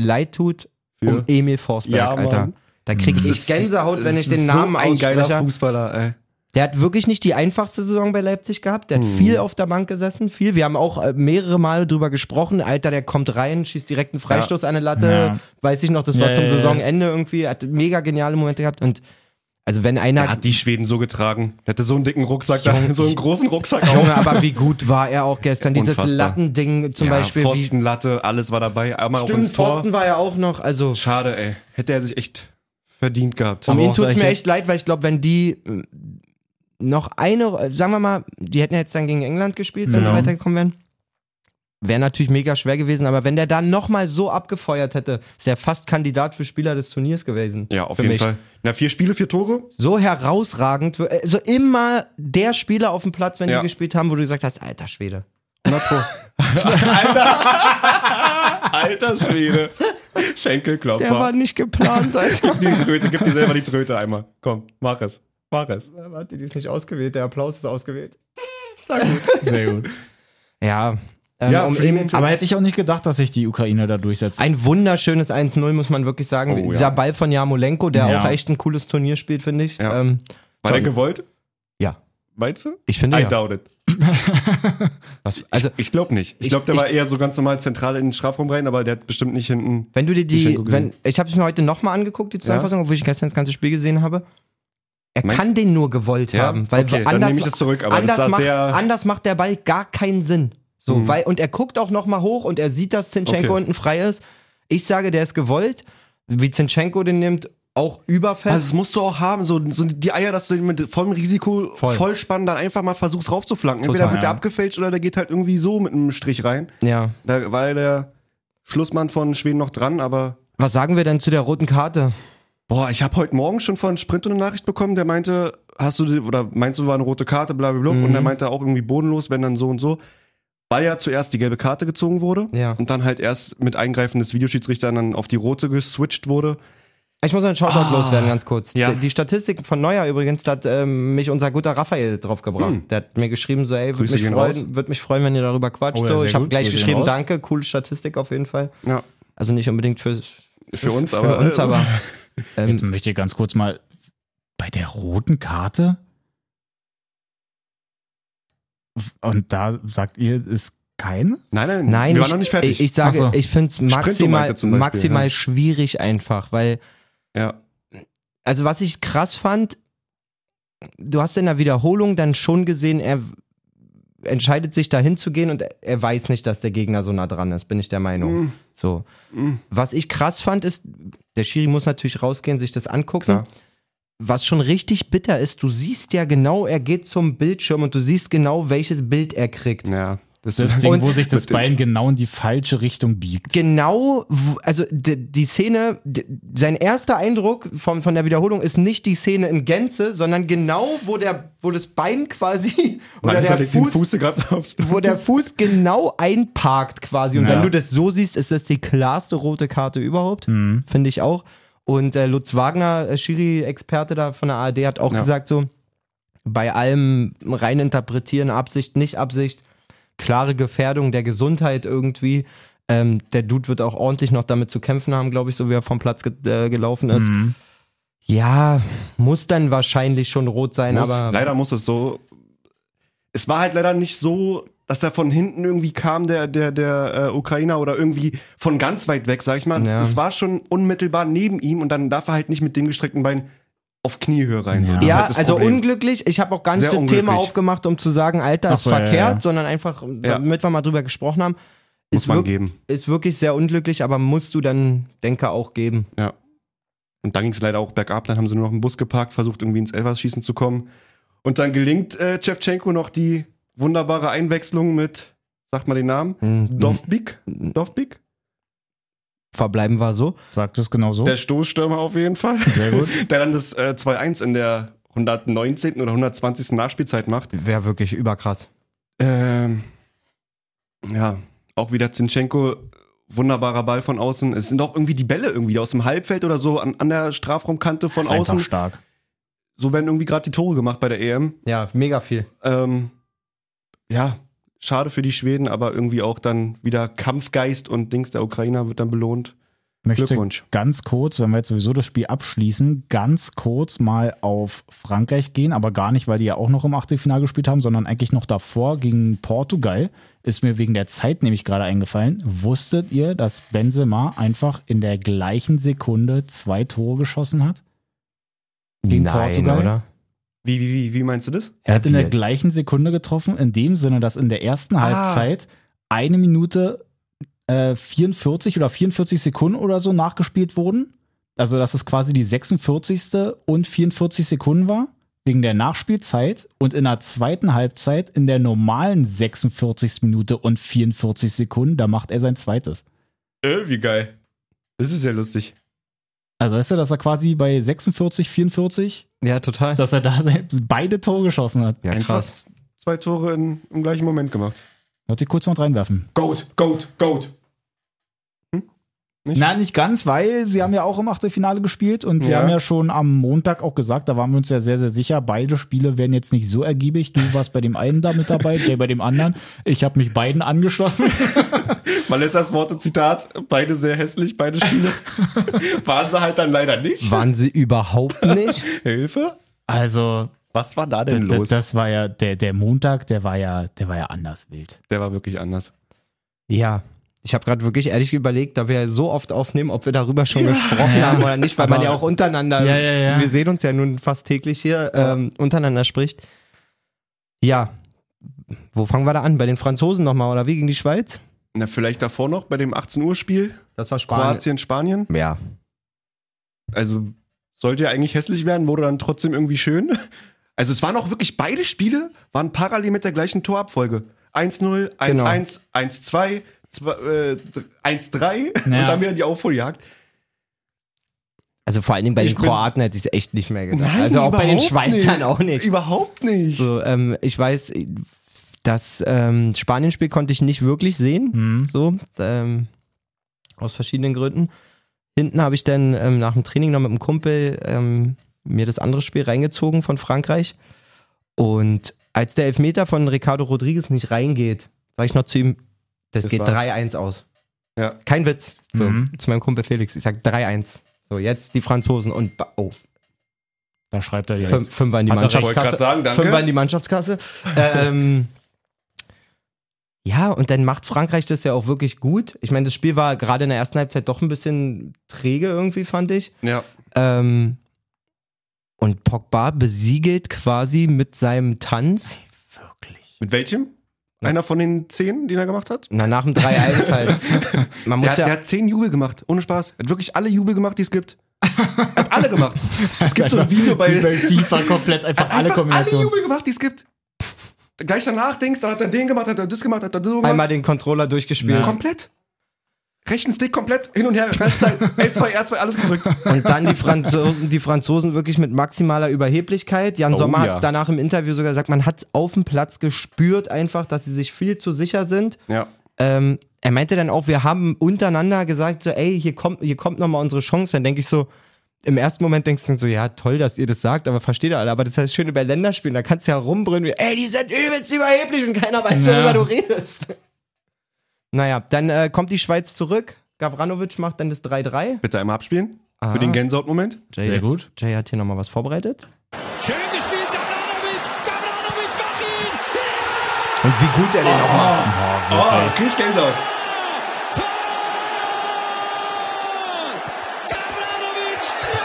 leid tut Für- um Emil Forsberg, Ja, Alter. Da krieg ich Gänsehaut, wenn ich den Namen so ein geiler ausspreche. Fußballer, ey. Der hat wirklich nicht die einfachste Saison bei Leipzig gehabt. Der hat Mhm. viel auf der Bank gesessen, viel. Wir haben auch äh, mehrere Male drüber gesprochen. Alter, der kommt rein, schießt direkt einen Freistoß an eine Latte. Ja. Weiß ich noch, das Ja, war zum ja, ja. Saisonende irgendwie. Hat mega geniale Momente gehabt. Und also wenn einer. Er hat die Schweden so getragen. Der hatte so einen dicken Rucksack, da, Junge, so einen großen Rucksack. Junge, aber wie gut war er auch gestern. Dieses Unfassbar. Lattending zum ja, Beispiel. Wie, Pfosten, Latte, alles war dabei. Einmal auch ins stimmt, Tor. Thorsten war ja auch noch. Also Schade, ey. Hätte er sich echt verdient gehabt. Um ihn tut es mir echt leid, weil ich glaube, wenn die noch eine, äh, sagen wir mal, die hätten ja jetzt dann gegen England gespielt, wenn Genau. sie weitergekommen wären. Wäre natürlich mega schwer gewesen, aber wenn der dann nochmal so abgefeuert hätte, ist er fast Kandidat für Spieler des Turniers gewesen. Ja, auf jeden mich. Fall. Na, vier Spiele, vier Tore. So herausragend, äh, so immer der Spieler auf dem Platz, wenn Ja. die gespielt haben, wo du gesagt hast, alter Schwede. 100 Pro. Alter Schwede. Schenkelklopfer. Der war nicht geplant, Alter. Gib die Tröte, gib dir selber die Tröte einmal. Komm, mach es. Mach es. Warte, die ist nicht ausgewählt, der Applaus ist ausgewählt. Sehr gut. Ja, ähm, Ja, um Emil- Aber hätte ich auch nicht gedacht, dass sich die Ukraine da durchsetzt. Ein wunderschönes 1-0, muss man wirklich sagen. Oh, ja. Dieser Ball von Jamolenko, der Ja. auch echt ein cooles Turnier spielt, finde ich. Ja. Ähm, War der gewollt? Ja. Meinst du? ich finde I ja. doubt it. Was, also, Ich glaube nicht. Ich Ich- glaube, der ich- war eher so ganz normal zentral in den Strafraum rein, aber der hat bestimmt nicht hinten. wenn du dir die, Schenko wenn, ich habe es mir heute nochmal angeguckt, die Zusammenfassung, obwohl ich gestern das ganze Spiel gesehen habe. Er Meinst kann den nur gewollt Ja? haben, weil Okay, anders, nehme ich das zurück, aber das anders, sah macht, anders macht der Ball gar keinen Sinn. So, Mhm. weil, und er guckt auch nochmal hoch und er sieht, dass Zinchenko Okay. unten frei ist. Ich sage, der ist gewollt. Wie Zinchenko den nimmt, auch überfest. Also, das musst du auch haben, so, so die Eier, dass du den mit vollem Risiko Voll. Vollspann dann einfach mal versuchst raufzuflanken. Entweder Total, wird der ja. abgefälscht oder der geht halt irgendwie so mit einem Strich rein. ja. Da war der Schlussmann von Schweden noch dran, aber Was sagen wir denn zu der roten Karte? Boah, ich habe heute Morgen schon von Sprint eine Nachricht bekommen, der meinte, hast du, die- oder meinst du, war eine rote Karte, bla bla bla. Mhm. Und der meinte auch irgendwie bodenlos, wenn dann so und so. Weil ja zuerst die gelbe Karte gezogen wurde Ja. und dann halt erst mit Eingreifen des Videoschiedsrichters dann auf die rote geswitcht wurde. Ich muss einen Shoutout Ah. loswerden, ganz kurz. Ja. Die, die Statistik von Neuer übrigens, da hat ähm, mich unser guter Raphael draufgebracht. Hm. Der hat mir geschrieben, so, ey, würde mich, freuen, würd mich freuen, wenn ihr darüber quatscht. Oh ja, so. Ich habe gleich geschrieben, danke, coole Statistik auf jeden Fall. Ja. Also nicht unbedingt für, Für uns, für aber. uns, aber ähm, Jetzt möchte ich ganz kurz mal bei der roten Karte. Und da sagt ihr, ist keine? Nein, nein, nein, wir ich, waren noch nicht fertig. ich, ich sage, so. ich finde es maximal, Beispiel, maximal ja. schwierig einfach, weil ja. also was ich krass fand, du hast in der Wiederholung dann schon gesehen, er entscheidet sich dahin zu gehen und er weiß nicht, dass der Gegner so nah dran ist, bin ich der Meinung. Mm, So. mm. Was ich krass fand, ist, der Schiri muss natürlich rausgehen, sich das angucken. Klar. Was schon richtig bitter ist, du siehst ja genau, er geht zum Bildschirm und du siehst genau, welches Bild er kriegt. Ja. Das, Das ist Ding, Und- wo sich das Bein genau in die falsche Richtung biegt. Genau, also die, die Szene, d- sein erster Eindruck von, von der Wiederholung ist nicht die Szene in Gänze, sondern genau, wo der, wo das Bein quasi oder der Fuß, Fuß wo der Fuß genau einparkt quasi. Und Ja. wenn du das so siehst, ist das die klarste rote Karte überhaupt. Mhm. Finde ich auch. Und äh, Lutz Wagner, äh, Schiri-Experte da von der ARD, hat auch Ja. gesagt so, bei allem rein interpretieren, Absicht, nicht Absicht, klare Gefährdung der Gesundheit irgendwie. Ähm, der Dude wird auch ordentlich noch damit zu kämpfen haben, glaube ich, so wie er vom Platz ge äh, gelaufen ist. Mhm. Ja, muss dann wahrscheinlich schon rot sein, Muss, aber leider muss es so. Es war halt leider nicht so, dass er von hinten irgendwie kam, der, der, der äh, Ukrainer, oder irgendwie von ganz weit weg, sag ich mal. Ja. Es war schon unmittelbar neben ihm und dann darf er halt nicht mit dem gestreckten Bein auf Kniehöhe rein. Ja. ja, halt also Problem. unglücklich. Ich habe auch gar nicht Sehr das Thema aufgemacht, um zu sagen, Alter, ist so, verkehrt, ja, ja. sondern einfach, damit wir mal drüber gesprochen haben. Muss ist, man geben. ist wirklich sehr unglücklich, aber musst du dann, denke auch geben. Ja. Und dann ging es leider auch bergab. Dann haben sie nur noch einen Bus geparkt, versucht irgendwie ins Elferschießen zu kommen. Und dann gelingt äh, Chevchenko noch die wunderbare Einwechslung mit, sagt mal den Namen, Mhm. Dovbik. Dovbik? Verbleiben war so. Sagt es genau so. Der Stoßstürmer auf jeden Fall. Sehr gut. Der dann das äh, 2-1 in der 119. oder 120. Nachspielzeit macht. Wäre wirklich überkrass. Ähm, ja, auch wieder Zinchenko, wunderbarer Ball von außen. Es sind auch irgendwie die Bälle irgendwie aus dem Halbfeld oder so an, an der Strafraumkante von ist einfach außen. stark. So werden irgendwie gerade die Tore gemacht bei der EM. Ja, mega viel. Ähm, ja, schade für die Schweden, aber irgendwie auch dann wieder Kampfgeist und Dings der Ukrainer wird dann belohnt. möchte Glückwunsch. ganz kurz, wenn wir jetzt sowieso das Spiel abschließen, ganz kurz mal auf Frankreich gehen, aber gar nicht, weil die ja auch noch im Achtelfinale gespielt haben, sondern eigentlich noch davor gegen Portugal. Ist mir wegen der Zeit nämlich gerade eingefallen. Wusstet ihr, dass Benzema einfach in der gleichen Sekunde zwei Tore geschossen hat? Gegen Portugal? oder? Wie, wie, wie, meinst du das? Er hat in der gleichen Sekunde getroffen, in dem Sinne, dass in der ersten Ah. Halbzeit eine Minute äh, 44 oder 44 Sekunden oder so nachgespielt wurden. Also, dass es quasi die 46. und 44 Sekunden war, wegen der Nachspielzeit. Und in der zweiten Halbzeit, in der normalen 46. Minute und 44 Sekunden, da macht er sein zweites. Äh, wie geil. Das ist ja lustig. Also, weißt du, dass er quasi bei 46, 44, Ja, total. dass er da beide Tore geschossen hat. ja, Einfach krass. zwei Tore in, im gleichen Moment gemacht. Wollte ich kurz noch reinwerfen. Goat, Goat, Goat. Nicht? Na, nicht ganz, weil sie haben ja auch im Achtelfinale gespielt und wir Ja. haben ja schon am Montag auch gesagt, da waren wir uns ja sehr, sehr sicher, beide Spiele werden jetzt nicht so ergiebig. Du warst bei dem einen da mit dabei, Jay bei dem anderen. Ich habe mich beiden angeschlossen. Malessas Worte, Zitat, beide sehr hässlich, beide Spiele. Waren sie halt dann leider nicht. Waren sie überhaupt nicht? Hilfe? Also, Was war da denn los? das war ja, der, der Montag, der war ja, der war ja anders wild. Der war wirklich anders. Ja. Ich habe gerade wirklich ehrlich überlegt, da wir ja so oft aufnehmen, ob wir darüber schon gesprochen Ja. haben oder nicht, weil man Aber- ja auch untereinander, Ja, ja, ja. wir sehen uns ja nun fast täglich hier, ähm, untereinander spricht. Ja, wo fangen wir da an? Bei den Franzosen nochmal oder wie gegen die Schweiz? Na, vielleicht davor noch bei dem 18 Uhr Spiel, Das war Kroatien, Spanien. Ja. Also sollte ja eigentlich hässlich werden, wurde dann trotzdem irgendwie schön. Also es waren auch wirklich beide Spiele, waren parallel mit der gleichen Torabfolge. 1-0, 1-1, 1-2, zwei- äh, 1-3 und Ja. dann wieder die Aufholjagd. Also vor allen Dingen bei Ich den Kroaten hätte ich es echt nicht mehr gedacht. also auch bei den Schweizern nicht. auch nicht. Überhaupt nicht. So, ähm, ich weiß, das ähm, Spanien-Spiel konnte ich nicht wirklich sehen. Hm. So, ähm, aus verschiedenen Gründen. Hinten habe ich dann ähm, nach dem Training noch mit einem Kumpel ähm, mir das andere Spiel reingezogen von Frankreich. Und als der Elfmeter von Ricardo Rodriguez nicht reingeht, sage ich noch zu ihm, das, Das geht war's. 3-1 aus. Ja. Kein Witz. So, Mhm. zu meinem Kumpel Felix. Ich sag 3-1. So, jetzt die Franzosen und oh, Da schreibt er direkt. fünf, Fünfer in die Hat recht. Ich wollte gerade Mannschaftskasse. sagen. Fünfer in die Mannschaftskasse. ähm, ja, und dann macht Frankreich das ja auch wirklich gut. Ich meine, das Spiel war gerade in der ersten Halbzeit doch ein bisschen träge irgendwie, fand ich. ja. Ähm, und Pogba besiegelt quasi mit seinem Tanz. Wirklich. Mit welchem? Einer von den zehn, die er gemacht hat? Na, nach dem 3-1 halt. Man Der, muss hat- ja. der hat zehn Jubel gemacht, ohne Spaß. Er hat wirklich alle Jubel gemacht, die es gibt. Er hat alle gemacht. Es gibt so ein Video bei, bei FIFA komplett einfach hat alle einfach alle Kombinationen. Jubel gemacht, die es gibt. Gleich danach denkst, dann hat er den gemacht, hat er das gemacht, hat er das gemacht. Einmal den Controller durchgespielt. Ja. komplett. Rechten Stick komplett hin und her, ganze Zeit. L2, R2, alles gedrückt. Und dann die Franzosen, die Franzosen wirklich mit maximaler Überheblichkeit. Jan Oh, Sommer ja. hat danach im Interview sogar gesagt, man hat auf dem Platz gespürt einfach, dass sie sich viel zu sicher sind. Ja. Ähm, er meinte dann auch, wir haben untereinander gesagt, so, ey, hier kommt, hier kommt nochmal unsere Chance. Dann denke ich so, im ersten Moment denkst du dann so, ja, toll, dass ihr das sagt, aber versteht ihr alle. Aber das heißt, schön bei Länderspielen, da kannst du ja rumbrüllen, wie, ey, die sind übelst überheblich und keiner weiß, Ja. worüber du redest. Naja, dann äh, kommt die Schweiz zurück. Gavranovic macht dann das 3-3. Bitte einmal abspielen. Ah. für den Gänsehautmoment. Jay, Sehr gut. Jay hat hier nochmal was vorbereitet. Schön gespielt, Gavranovic! Gavranovic, mach ihn! Und wie gut er den auch macht. Oh, krieg ich Gänsehaut. Gavranovic, 3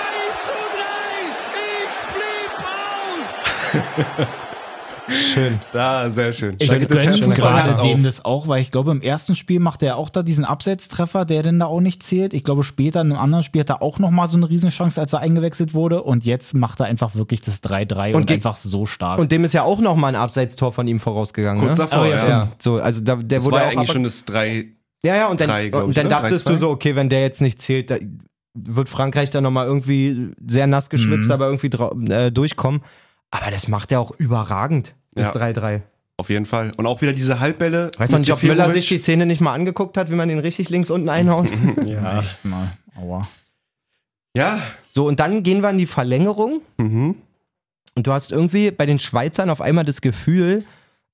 zu 3! Ich flipp aus! Schön. Da, sehr schön. Ich gönne gerade dem das auch, weil ich glaube, im ersten Spiel macht er auch da diesen Absetztreffer, der denn da auch nicht zählt. Ich glaube, später in einem anderen Spiel hat er auch noch mal so eine Riesenchance, als er eingewechselt wurde. Und jetzt macht er einfach wirklich das 3-3 und, ge- einfach so stark. Und dem ist ja auch nochmal ein Abseitstor von ihm vorausgegangen. Kurz ne? davor, Oh, ja, ja. So, also da, der Das wurde war ja auch eigentlich schon das 3. Ja, ja, und dann, drei, und ich, dann oder? dachtest Drei, du so, okay, wenn der jetzt nicht zählt, da wird Frankreich dann nochmal irgendwie sehr nass geschwitzt, Mhm. aber irgendwie äh, durchkommen. Aber das macht er auch überragend, das Ja. 3-3. Auf jeden Fall. Und auch wieder diese Halbbälle. Weißt du nicht, ob Müller sich die Szene nicht mal angeguckt hat, wie man den richtig links unten einhaut? ja, echt mal. Aua. Ja. so, und dann gehen wir in die Verlängerung Mhm. und du hast irgendwie bei den Schweizern auf einmal das Gefühl,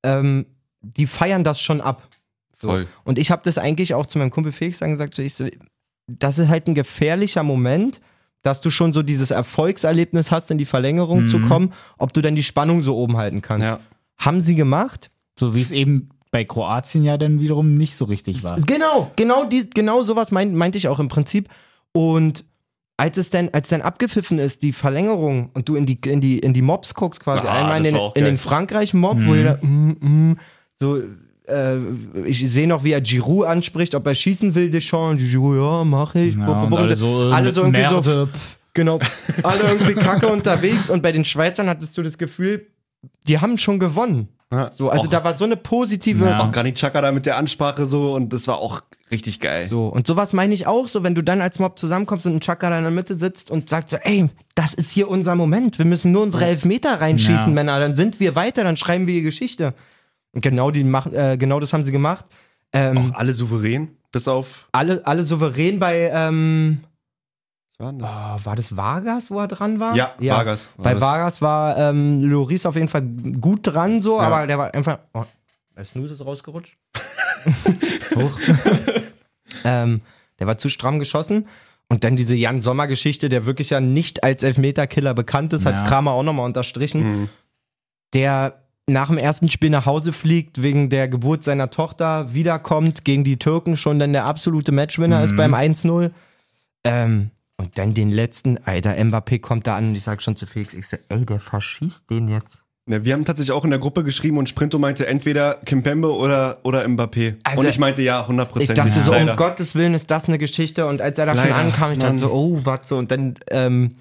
ähm, die feiern das schon ab. So. Voll. Und ich habe das eigentlich auch zu meinem Kumpel Felix dann gesagt, so ich so, das ist halt ein gefährlicher Moment, dass du schon so dieses Erfolgserlebnis hast, in die Verlängerung Mhm. zu kommen, ob du dann die Spannung so oben halten kannst. Ja. Haben sie gemacht? So wie es eben bei Kroatien ja dann wiederum nicht so richtig war. Genau, genau, die, genau sowas mein, meinte ich auch im Prinzip. Und als es dann, als dann abgepfiffen ist, die Verlängerung, und du in die, in die, in die Mobs guckst, quasi Ah, einmal in den, in den Frankreich-Mob, wo Mhm. jeder mm, mm, so, äh, ich sehe noch, wie er Giroud anspricht, ob er schießen will, Deschamps, Giroud, ja, mach ich. Ja, bum, und bum. alle so, alle so irgendwie so, Merde, pff, genau, alle irgendwie kacke unterwegs und bei den Schweizern hattest du das Gefühl, die haben schon gewonnen. Ja. So, also auch, da war so eine positive, Ja. auch Granit Xhaka da mit der Ansprache so und das war auch richtig geil. So, und sowas meine ich auch, so wenn du dann als Mob zusammenkommst und ein Chaka da in der Mitte sitzt und sagt so, ey, das ist hier unser Moment, wir müssen nur unsere Elfmeter reinschießen, Ja. Männer, dann sind wir weiter, dann schreiben wir die Geschichte. Genau, die machen, äh, genau das haben sie gemacht. Ähm, Auch alle souverän, bis auf. alle, alle souverän bei, ähm, Was war denn das? ah, war das Vargas, wo er dran war? Ja, Vargas war Bei das. Vargas war ähm, Loris auf jeden Fall gut dran, so, Ja. aber der war einfach. Oh, der Snooze ist rausgerutscht. Hoch. Ähm, der war zu stramm geschossen. Und dann diese Jan Sommer-Geschichte, der wirklich ja nicht als Elfmeterkiller bekannt ist, Ja. hat Kramer auch nochmal unterstrichen. Mhm. Der nach dem ersten Spiel nach Hause fliegt, wegen der Geburt seiner Tochter, wiederkommt, gegen die Türken schon dann der absolute Matchwinner Mhm. ist beim 1-0. Ähm, und dann den letzten, Alter, Mbappé kommt da an und ich sag schon zu Felix, ich so, ey, der verschießt den jetzt. Ne, wir haben tatsächlich auch in der Gruppe geschrieben und Sprinto meinte entweder Kimpembe oder, oder Mbappé. Also, und ich meinte ja, Ich hundertprozentig. dachte so, leider. um Gottes Willen ist das eine Geschichte. Und als er da schon Leider, ankam, ich dachte Mann. so, oh, was so. Und dann ähm,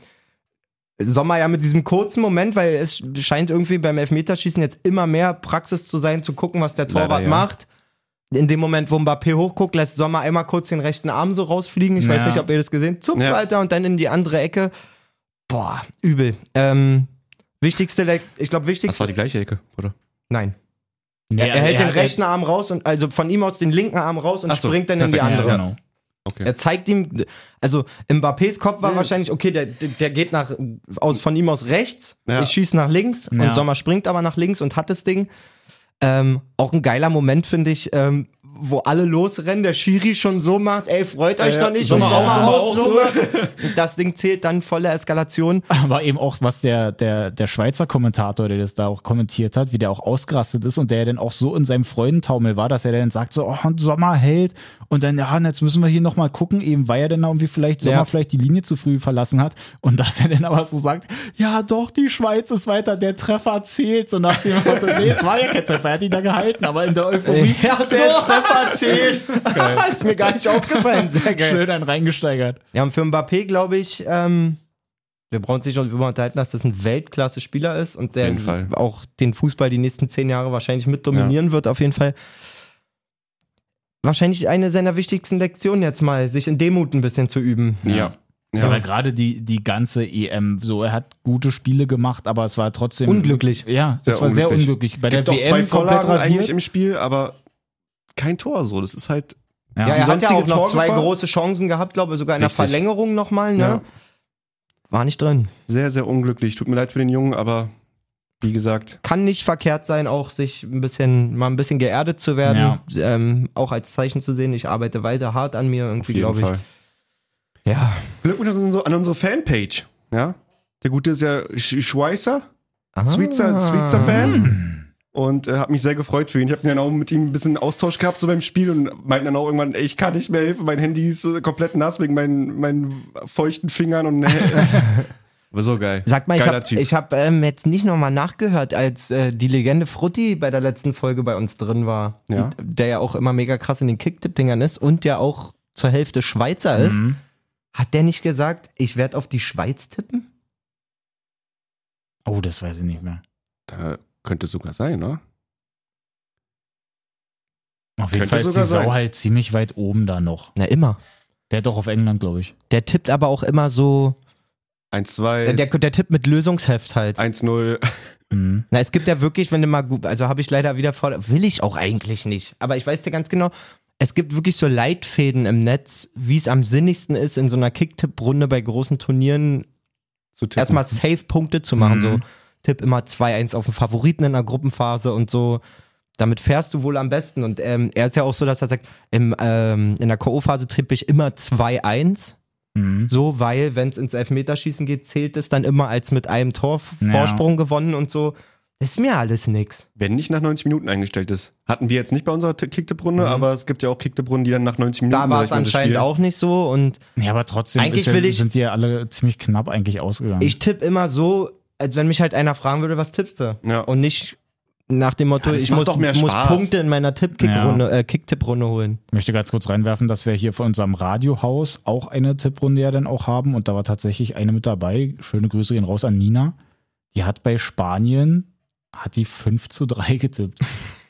Sommer ja mit diesem kurzen Moment, weil es scheint irgendwie beim Elfmeterschießen jetzt immer mehr Praxis zu sein, zu gucken, was der Torwart Leider, ja. macht. In dem Moment, wo Mbappé hochguckt, lässt Sommer einmal kurz den rechten Arm so rausfliegen. Ich weiß Ja. nicht, ob ihr das gesehen habt. Zup, Ja. Alter, und dann in die andere Ecke. Boah, übel. Ähm, wichtigste, Le- ich glaube, Das wichtigste. war die gleiche Ecke, oder? Nein. Nee, er, er hält den hat- rechten Arm raus und also von ihm aus den linken Arm raus und so, springt dann in die perfekt. andere. Ja, genau. Okay. Er zeigt ihm, also Mbappés Kopf war Ja. wahrscheinlich, okay, der, der geht nach, aus, von ihm aus rechts, Ja. ich schieße nach links Ja. und Sommer springt aber nach links und hat das Ding. Ähm, auch ein geiler Moment, finde ich, ähm, wo alle losrennen, der Schiri schon so macht, ey, freut euch Ja, doch nicht, Sommer und Sommer auch so so. Das Ding zählt dann volle Eskalation. Aber eben auch, was der, der, der Schweizer Kommentator, der das da auch kommentiert hat, wie der auch ausgerastet ist und der dann auch so in seinem Freudentaumel war, dass er dann sagt so, oh, und Sommer hält und dann, ja, jetzt müssen wir hier nochmal gucken, eben weil er dann irgendwie vielleicht Sommer Ja. vielleicht die Linie zu früh verlassen hat und dass er dann aber so sagt, ja doch, die Schweiz ist weiter, der Treffer zählt, so nach dem Motto, nee, es war ja kein Treffer, er hat ihn da gehalten, aber in der Euphorie, Ja, der so. Treffer zählt. Geil. ist mir gar nicht aufgefallen, sehr geil. Schön einen reingesteigert. Ja, und für Mbappé glaube ich, ähm, wir brauchen uns nicht darüber unterhalten, dass das ein Weltklasse-Spieler ist und der auch den Fußball die nächsten zehn Jahre wahrscheinlich mit dominieren wird, auf jeden Fall. Wahrscheinlich eine seiner wichtigsten Lektionen jetzt mal, sich in Demut ein bisschen zu üben. Ja. Ja. ja. Aber gerade die, die ganze EM, so, er hat gute Spiele gemacht, aber es war trotzdem. Unglücklich. Ja, es war sehr unglücklich. unglücklich. Bei Gibt der auch WM zwei komplett Vorlagen eigentlich rasiert. im Spiel, aber kein Tor so. Das ist halt. Ja. Ja, Die er hat ja sonstige auch noch zwei große Chancen gehabt, glaube ich, sogar in der Richtig. Verlängerung nochmal, ne? Ja. War nicht drin. Sehr, sehr unglücklich. Tut mir leid für den Jungen, aber wie gesagt, Kann nicht verkehrt sein, auch sich ein bisschen, mal ein bisschen geerdet zu werden. Ja. Ähm, auch als Zeichen zu sehen, ich arbeite weiter hart an mir, irgendwie, glaube ich. Fall. Ja. Glückwunsch an unsere, an unsere Fanpage. Ja. Der Gute ist ja Sch Schweißer, Ah. Sweetzer, Sweetzer Fan. Und äh, hat mich sehr gefreut für ihn. Ich habe dann auch mit ihm ein bisschen Austausch gehabt so beim Spiel und meinten dann auch irgendwann, ey, ich kann nicht mehr helfen, mein Handy ist äh, komplett nass wegen meinen, meinen feuchten Fingern und äh, war so geil. Sag mal, ich Geiler habe ich hab, ähm, jetzt nicht nochmal nachgehört, als äh, die Legende Frutti bei der letzten Folge bei uns drin war. Ja. Der ja auch immer mega krass in den Kicktipp-Dingern ist und der auch zur Hälfte Schweizer ist. Mhm. Hat der nicht gesagt, ich werde auf die Schweiz tippen? Oh, das weiß ich nicht mehr. Da könnte sogar sein, ne? Auf jeden Fall ist die sogar Sau sein. halt ziemlich weit oben da noch. Na, immer. Der hat doch auf England, glaube ich. Der tippt aber auch immer so, 1-2, der, der tippt mit Lösungsheft halt. 1-0. Mhm. Na, es gibt ja wirklich, wenn du mal gut, also habe ich leider wieder vor, will ich auch eigentlich nicht. Aber ich weiß dir ganz genau, es gibt wirklich so Leitfäden im Netz, wie es am sinnigsten ist, in so einer Kicktipp-Runde bei großen Turnieren Zu tippen. erstmal safe Punkte zu machen. Mhm. So, tipp immer 2-1 auf den Favoriten in der Gruppenphase und so. Damit fährst du wohl am besten. Und ähm, er ist ja auch so, dass er sagt, im, ähm, in der K.O.-Phase tippe ich immer 2-1. Mhm. So, weil, wenn es ins Elfmeterschießen geht, zählt es dann immer als mit einem Tor Vorsprung gewonnen und so. Das ist mir alles nix. Wenn nicht nach 90 Minuten eingestellt ist. Hatten wir jetzt nicht bei unserer Kicktipp-Runde, Mhm. aber es gibt ja auch Kicktipp-Runden, die dann nach 90 Minuten Da war es anscheinend Spiel. auch nicht so. Und Ja, aber trotzdem Eigentlich ist ja, will ich- sind die ja alle ziemlich knapp eigentlich ausgegangen. ich tippe immer so, als wenn mich halt einer fragen würde, was tippst du? Ja. Und nicht nach dem Motto, Ja, ich muss, muss. Punkte in meiner Tipp-Kick-Runde, äh, Kick-Tipp-Runde holen. Ich möchte ganz kurz reinwerfen, dass wir hier von unserem Radiohaus auch eine Tipprunde ja dann auch haben und da war tatsächlich eine mit dabei. Schöne Grüße gehen raus an Nina. Die hat bei Spanien, hat die 5 zu 3 getippt.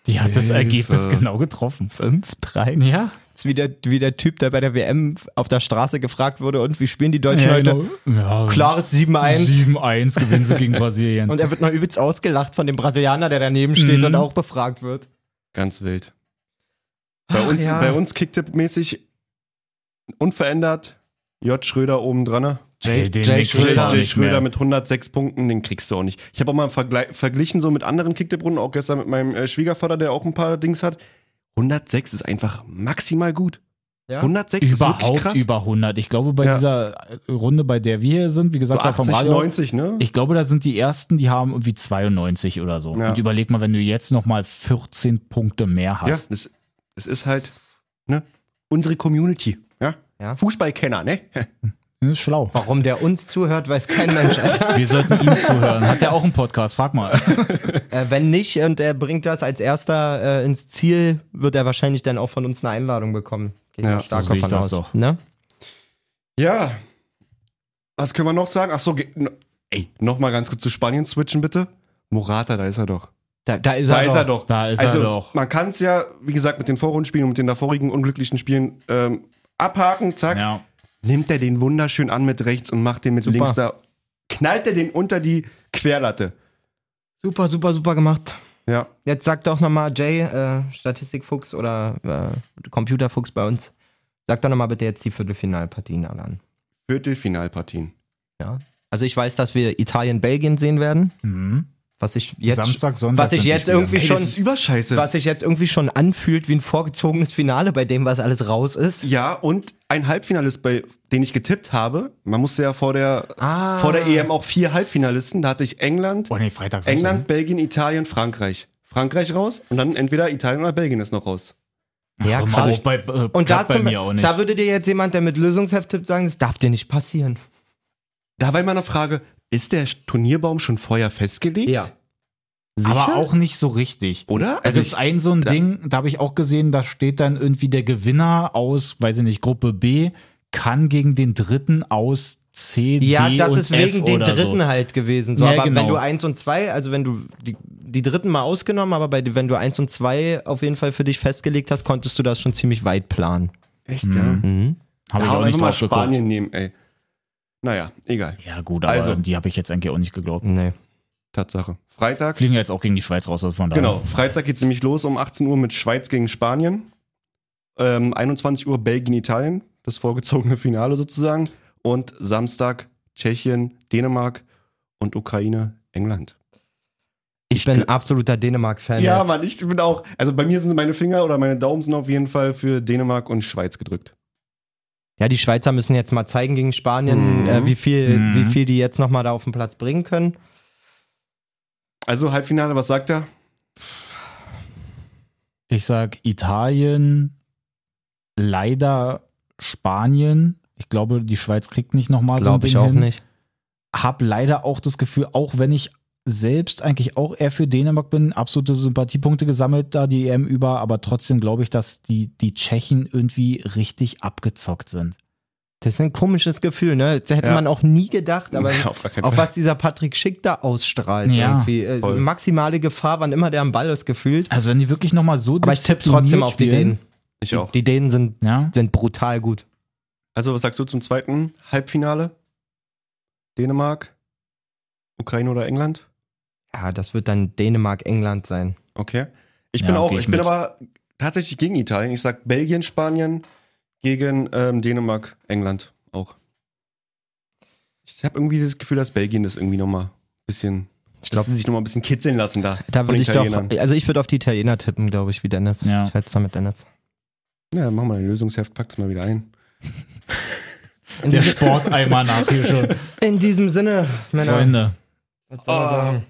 Die hat das. Ergebnis genau getroffen. 5-3. Ja, Das ist wie der, wie der Typ, der bei der WM auf der Straße gefragt wurde, und wie spielen die Deutschen ja, heute? genau. ja, Klares 7-1. 7-1 gewinnen sie gegen Brasilien. Und er wird noch übelst ausgelacht von dem Brasilianer, der daneben steht Mhm. und auch befragt wird. Ganz wild. Bei Ach uns, ja. bei uns Kicktipp-mäßig unverändert. J. Schröder oben dran. ne? Jay, den, Jay den kriegt Schröder. J. Schröder mit 106 Punkten, den kriegst du auch nicht. Ich habe auch mal verglichen so mit anderen Kicktipp-Runden, auch gestern mit meinem äh, Schwiegervater, der auch ein paar Dings hat. 106 ist einfach maximal gut. Ja? 106 ist wirklich Überhaupt krass. über 100. Ich glaube, bei Ja. dieser äh, Runde, bei der wir hier sind, wie so gesagt, da vom 80, Radio, 90, ne? ich glaube, da sind die ersten, die haben irgendwie 92 oder so. Ja. Und überleg mal, wenn du jetzt nochmal 14 Punkte mehr ja, hast. das, das ist halt ne, unsere Community. Ja? Ja. Fußballkenner, ne? Das ist schlau. Warum der uns zuhört, weiß kein Mensch, Alter. Wir sollten ihm zuhören. Hat er auch einen Podcast? Frag mal. äh, wenn nicht und er bringt das als erster äh, ins Ziel, wird er wahrscheinlich dann auch von uns eine Einladung bekommen. Gehe Ja, stark so sehe ich das aus. doch. Ne? Ja. Was können wir noch sagen? Ach so, no- ey, noch mal ganz kurz zu Spanien switchen, bitte. Morata, da ist er doch. Da, da ist Da er ist doch. er doch. Da ist also, er doch. man kann es ja, wie gesagt, mit den Vorrundenspielen und mit den davorigen unglücklichen Spielen ähm, abhaken, zack. Ja. Nimmt er den wunderschön an mit rechts und macht den mit Super. links da. Knallt er den unter die Querlatte. Super, super, super gemacht. Ja. Jetzt sag doch nochmal, Jay, äh, Statistikfuchs oder äh, Computerfuchs bei uns. Sag doch nochmal bitte jetzt die Viertelfinalpartien alle an. Viertelfinalpartien. Also ich weiß, dass wir Italien-Belgien sehen werden. Mhm. Was ich jetzt, Samstag, Sonntag. was ich jetzt irgendwie Ey, schon, das ist überscheiße. was sich jetzt irgendwie schon anfühlt wie ein vorgezogenes Finale, bei dem was alles raus ist. Ja, und ein Halbfinalist, bei den ich getippt habe. Man musste ja vor der, Ah. vor der EM auch vier Halbfinalisten. Da hatte ich England, Oh nee, Freitag. England, Belgien, Italien, Frankreich. Frankreich raus und dann entweder Italien oder Belgien ist noch raus. Ja, krass. auch bei, äh, Und da, zum, mir auch nicht. da würde dir jetzt jemand, der mit Lösungsheft tippt, sagen, das darf dir nicht passieren. Da war immer eine Frage, ist der Turnierbaum schon vorher festgelegt? Sicher? aber auch nicht so richtig. Oder? Da Also gibt's ein so ein da- Ding, da habe ich auch gesehen, da steht dann irgendwie der Gewinner aus, weiß ich nicht, Gruppe B kann gegen den dritten aus C, Ja, D das und ist F wegen den oder Dritten so. halt gewesen. So. Ja, aber genau. wenn du eins und zwei, also wenn du die, die Dritten mal ausgenommen, aber bei, wenn du eins und zwei auf jeden Fall für dich festgelegt hast, konntest du das schon ziemlich weit planen. Echt, Mhm. ja? Mhm. Habe ich Ja, auch nicht mal drauf geguckt. Spanien nehmen, ey. Naja, egal. Ja gut, aber Also. die habe ich jetzt eigentlich auch nicht geglaubt. Nee. Tatsache. Freitag. Fliegen ja jetzt auch gegen die Schweiz raus, also von daher. Genau, Freitag geht's nämlich los um 18 Uhr mit Schweiz gegen Spanien. Ähm, 21 Uhr Belgien, Italien, das vorgezogene Finale sozusagen. Und Samstag Tschechien, Dänemark und Ukraine, England. Ich, Ich bin gl- absoluter Dänemark-Fan. Ja, jetzt. Mann, ich bin auch. Also bei mir sind meine Finger oder meine Daumen sind auf jeden Fall für Dänemark und Schweiz gedrückt. Ja, die Schweizer müssen jetzt mal zeigen gegen Spanien, Mhm. äh, wie, viel, Mhm. wie viel die jetzt nochmal da auf den Platz bringen können. Also Halbfinale, was sagt er? Ich sag Italien, leider Spanien. Ich glaube, die Schweiz kriegt nicht nochmal so ein Glaube Ding ich auch hin. nicht. Hab leider auch das Gefühl, auch wenn ich selbst eigentlich auch eher für Dänemark bin, absolute Sympathiepunkte gesammelt da die EM über, aber trotzdem glaube ich, dass die, die Tschechen irgendwie richtig abgezockt sind. Das ist ein komisches Gefühl, ne? Das hätte Ja. man auch nie gedacht, aber auf keinen auf Fall. was dieser Patrick Schick da ausstrahlt Ja, irgendwie. Voll. maximale Gefahr, wann immer der am Ball ist, gefühlt. Also wenn die wirklich nochmal so Aber ich tippe trotzdem auf die diszipliniert Dänen. Ich auch. Die Dänen sind, Ja, sind brutal gut. Also, was sagst du zum zweiten Halbfinale? Dänemark, Ukraine oder England? Ja, das wird dann Dänemark, England sein. Okay. Ich Ja, bin auch, geh ich, ich bin aber tatsächlich gegen Italien. Ich sag Belgien, Spanien gegen ähm, Dänemark, England auch. Ich habe irgendwie das Gefühl, dass Belgien das irgendwie nochmal ein bisschen, Ich glaube, sie sich nochmal ein bisschen kitzeln lassen da. da würde ich doch, also ich würde auf die Italiener tippen, glaube ich, wie Dennis. Ja. Ich halte es mit Dennis. Ja, dann machen wir ein Lösungsheft, pack das mal wieder ein. In, der diesem, Sporteimer nach hier schon. in diesem Sinne, Männer. Freunde. Was soll man Oh. sagen?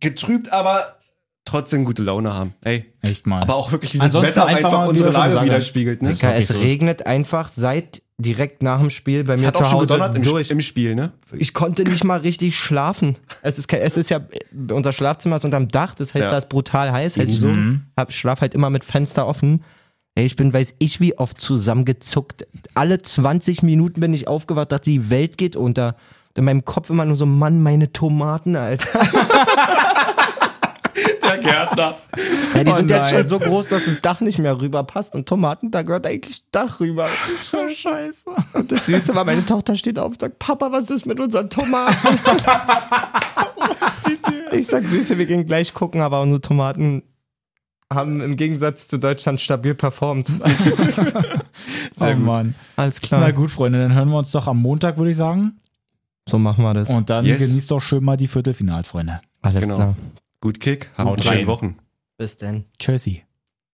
Getrübt, aber trotzdem gute Laune haben. Ey, Echt mal. aber auch wirklich, wie Ansonsten das Wetter einfach einfach unsere schon Lage widerspiegelt. Ne? Digga, es so ist. regnet einfach seit direkt nach dem Spiel bei Es mir hat zu auch schon Hause gedonnert im, durch. im Spiel, ne? Ich konnte nicht mal richtig schlafen. Es ist, es ist ja, unser Schlafzimmer ist unterm Dach, das heißt, Ja. da ist brutal heiß. Heißt, ich so, Mhm. hab, schlaf halt immer mit Fenster offen. Ey, ich bin, weiß ich, wie oft zusammengezuckt. Alle 20 Minuten bin ich aufgewacht, dachte, die Welt geht unter. In meinem Kopf immer nur so, Mann, meine Tomaten, Alter. Der Gärtner. Ja, die Oh sind jetzt nein. schon so groß, dass das Dach nicht mehr rüberpasst. Und Tomaten, da gehört eigentlich Dach rüber. Oh, scheiße. Und das Süße war, meine Tochter steht auf und sagt, Papa, was ist mit unseren Tomaten? ich sag, Süße, wir gehen gleich gucken, aber unsere Tomaten haben im Gegensatz zu Deutschland stabil performt. oh Mann. Alles klar. Na gut, Freunde, dann hören wir uns doch am Montag, würde ich sagen. So machen wir das. Und dann Yes. genießt doch schön mal die Viertelfinals, Freunde. Alles Genau. klar. Gut Kick, Haut schöne rein. Wochen. Bis dann. Tschüssi.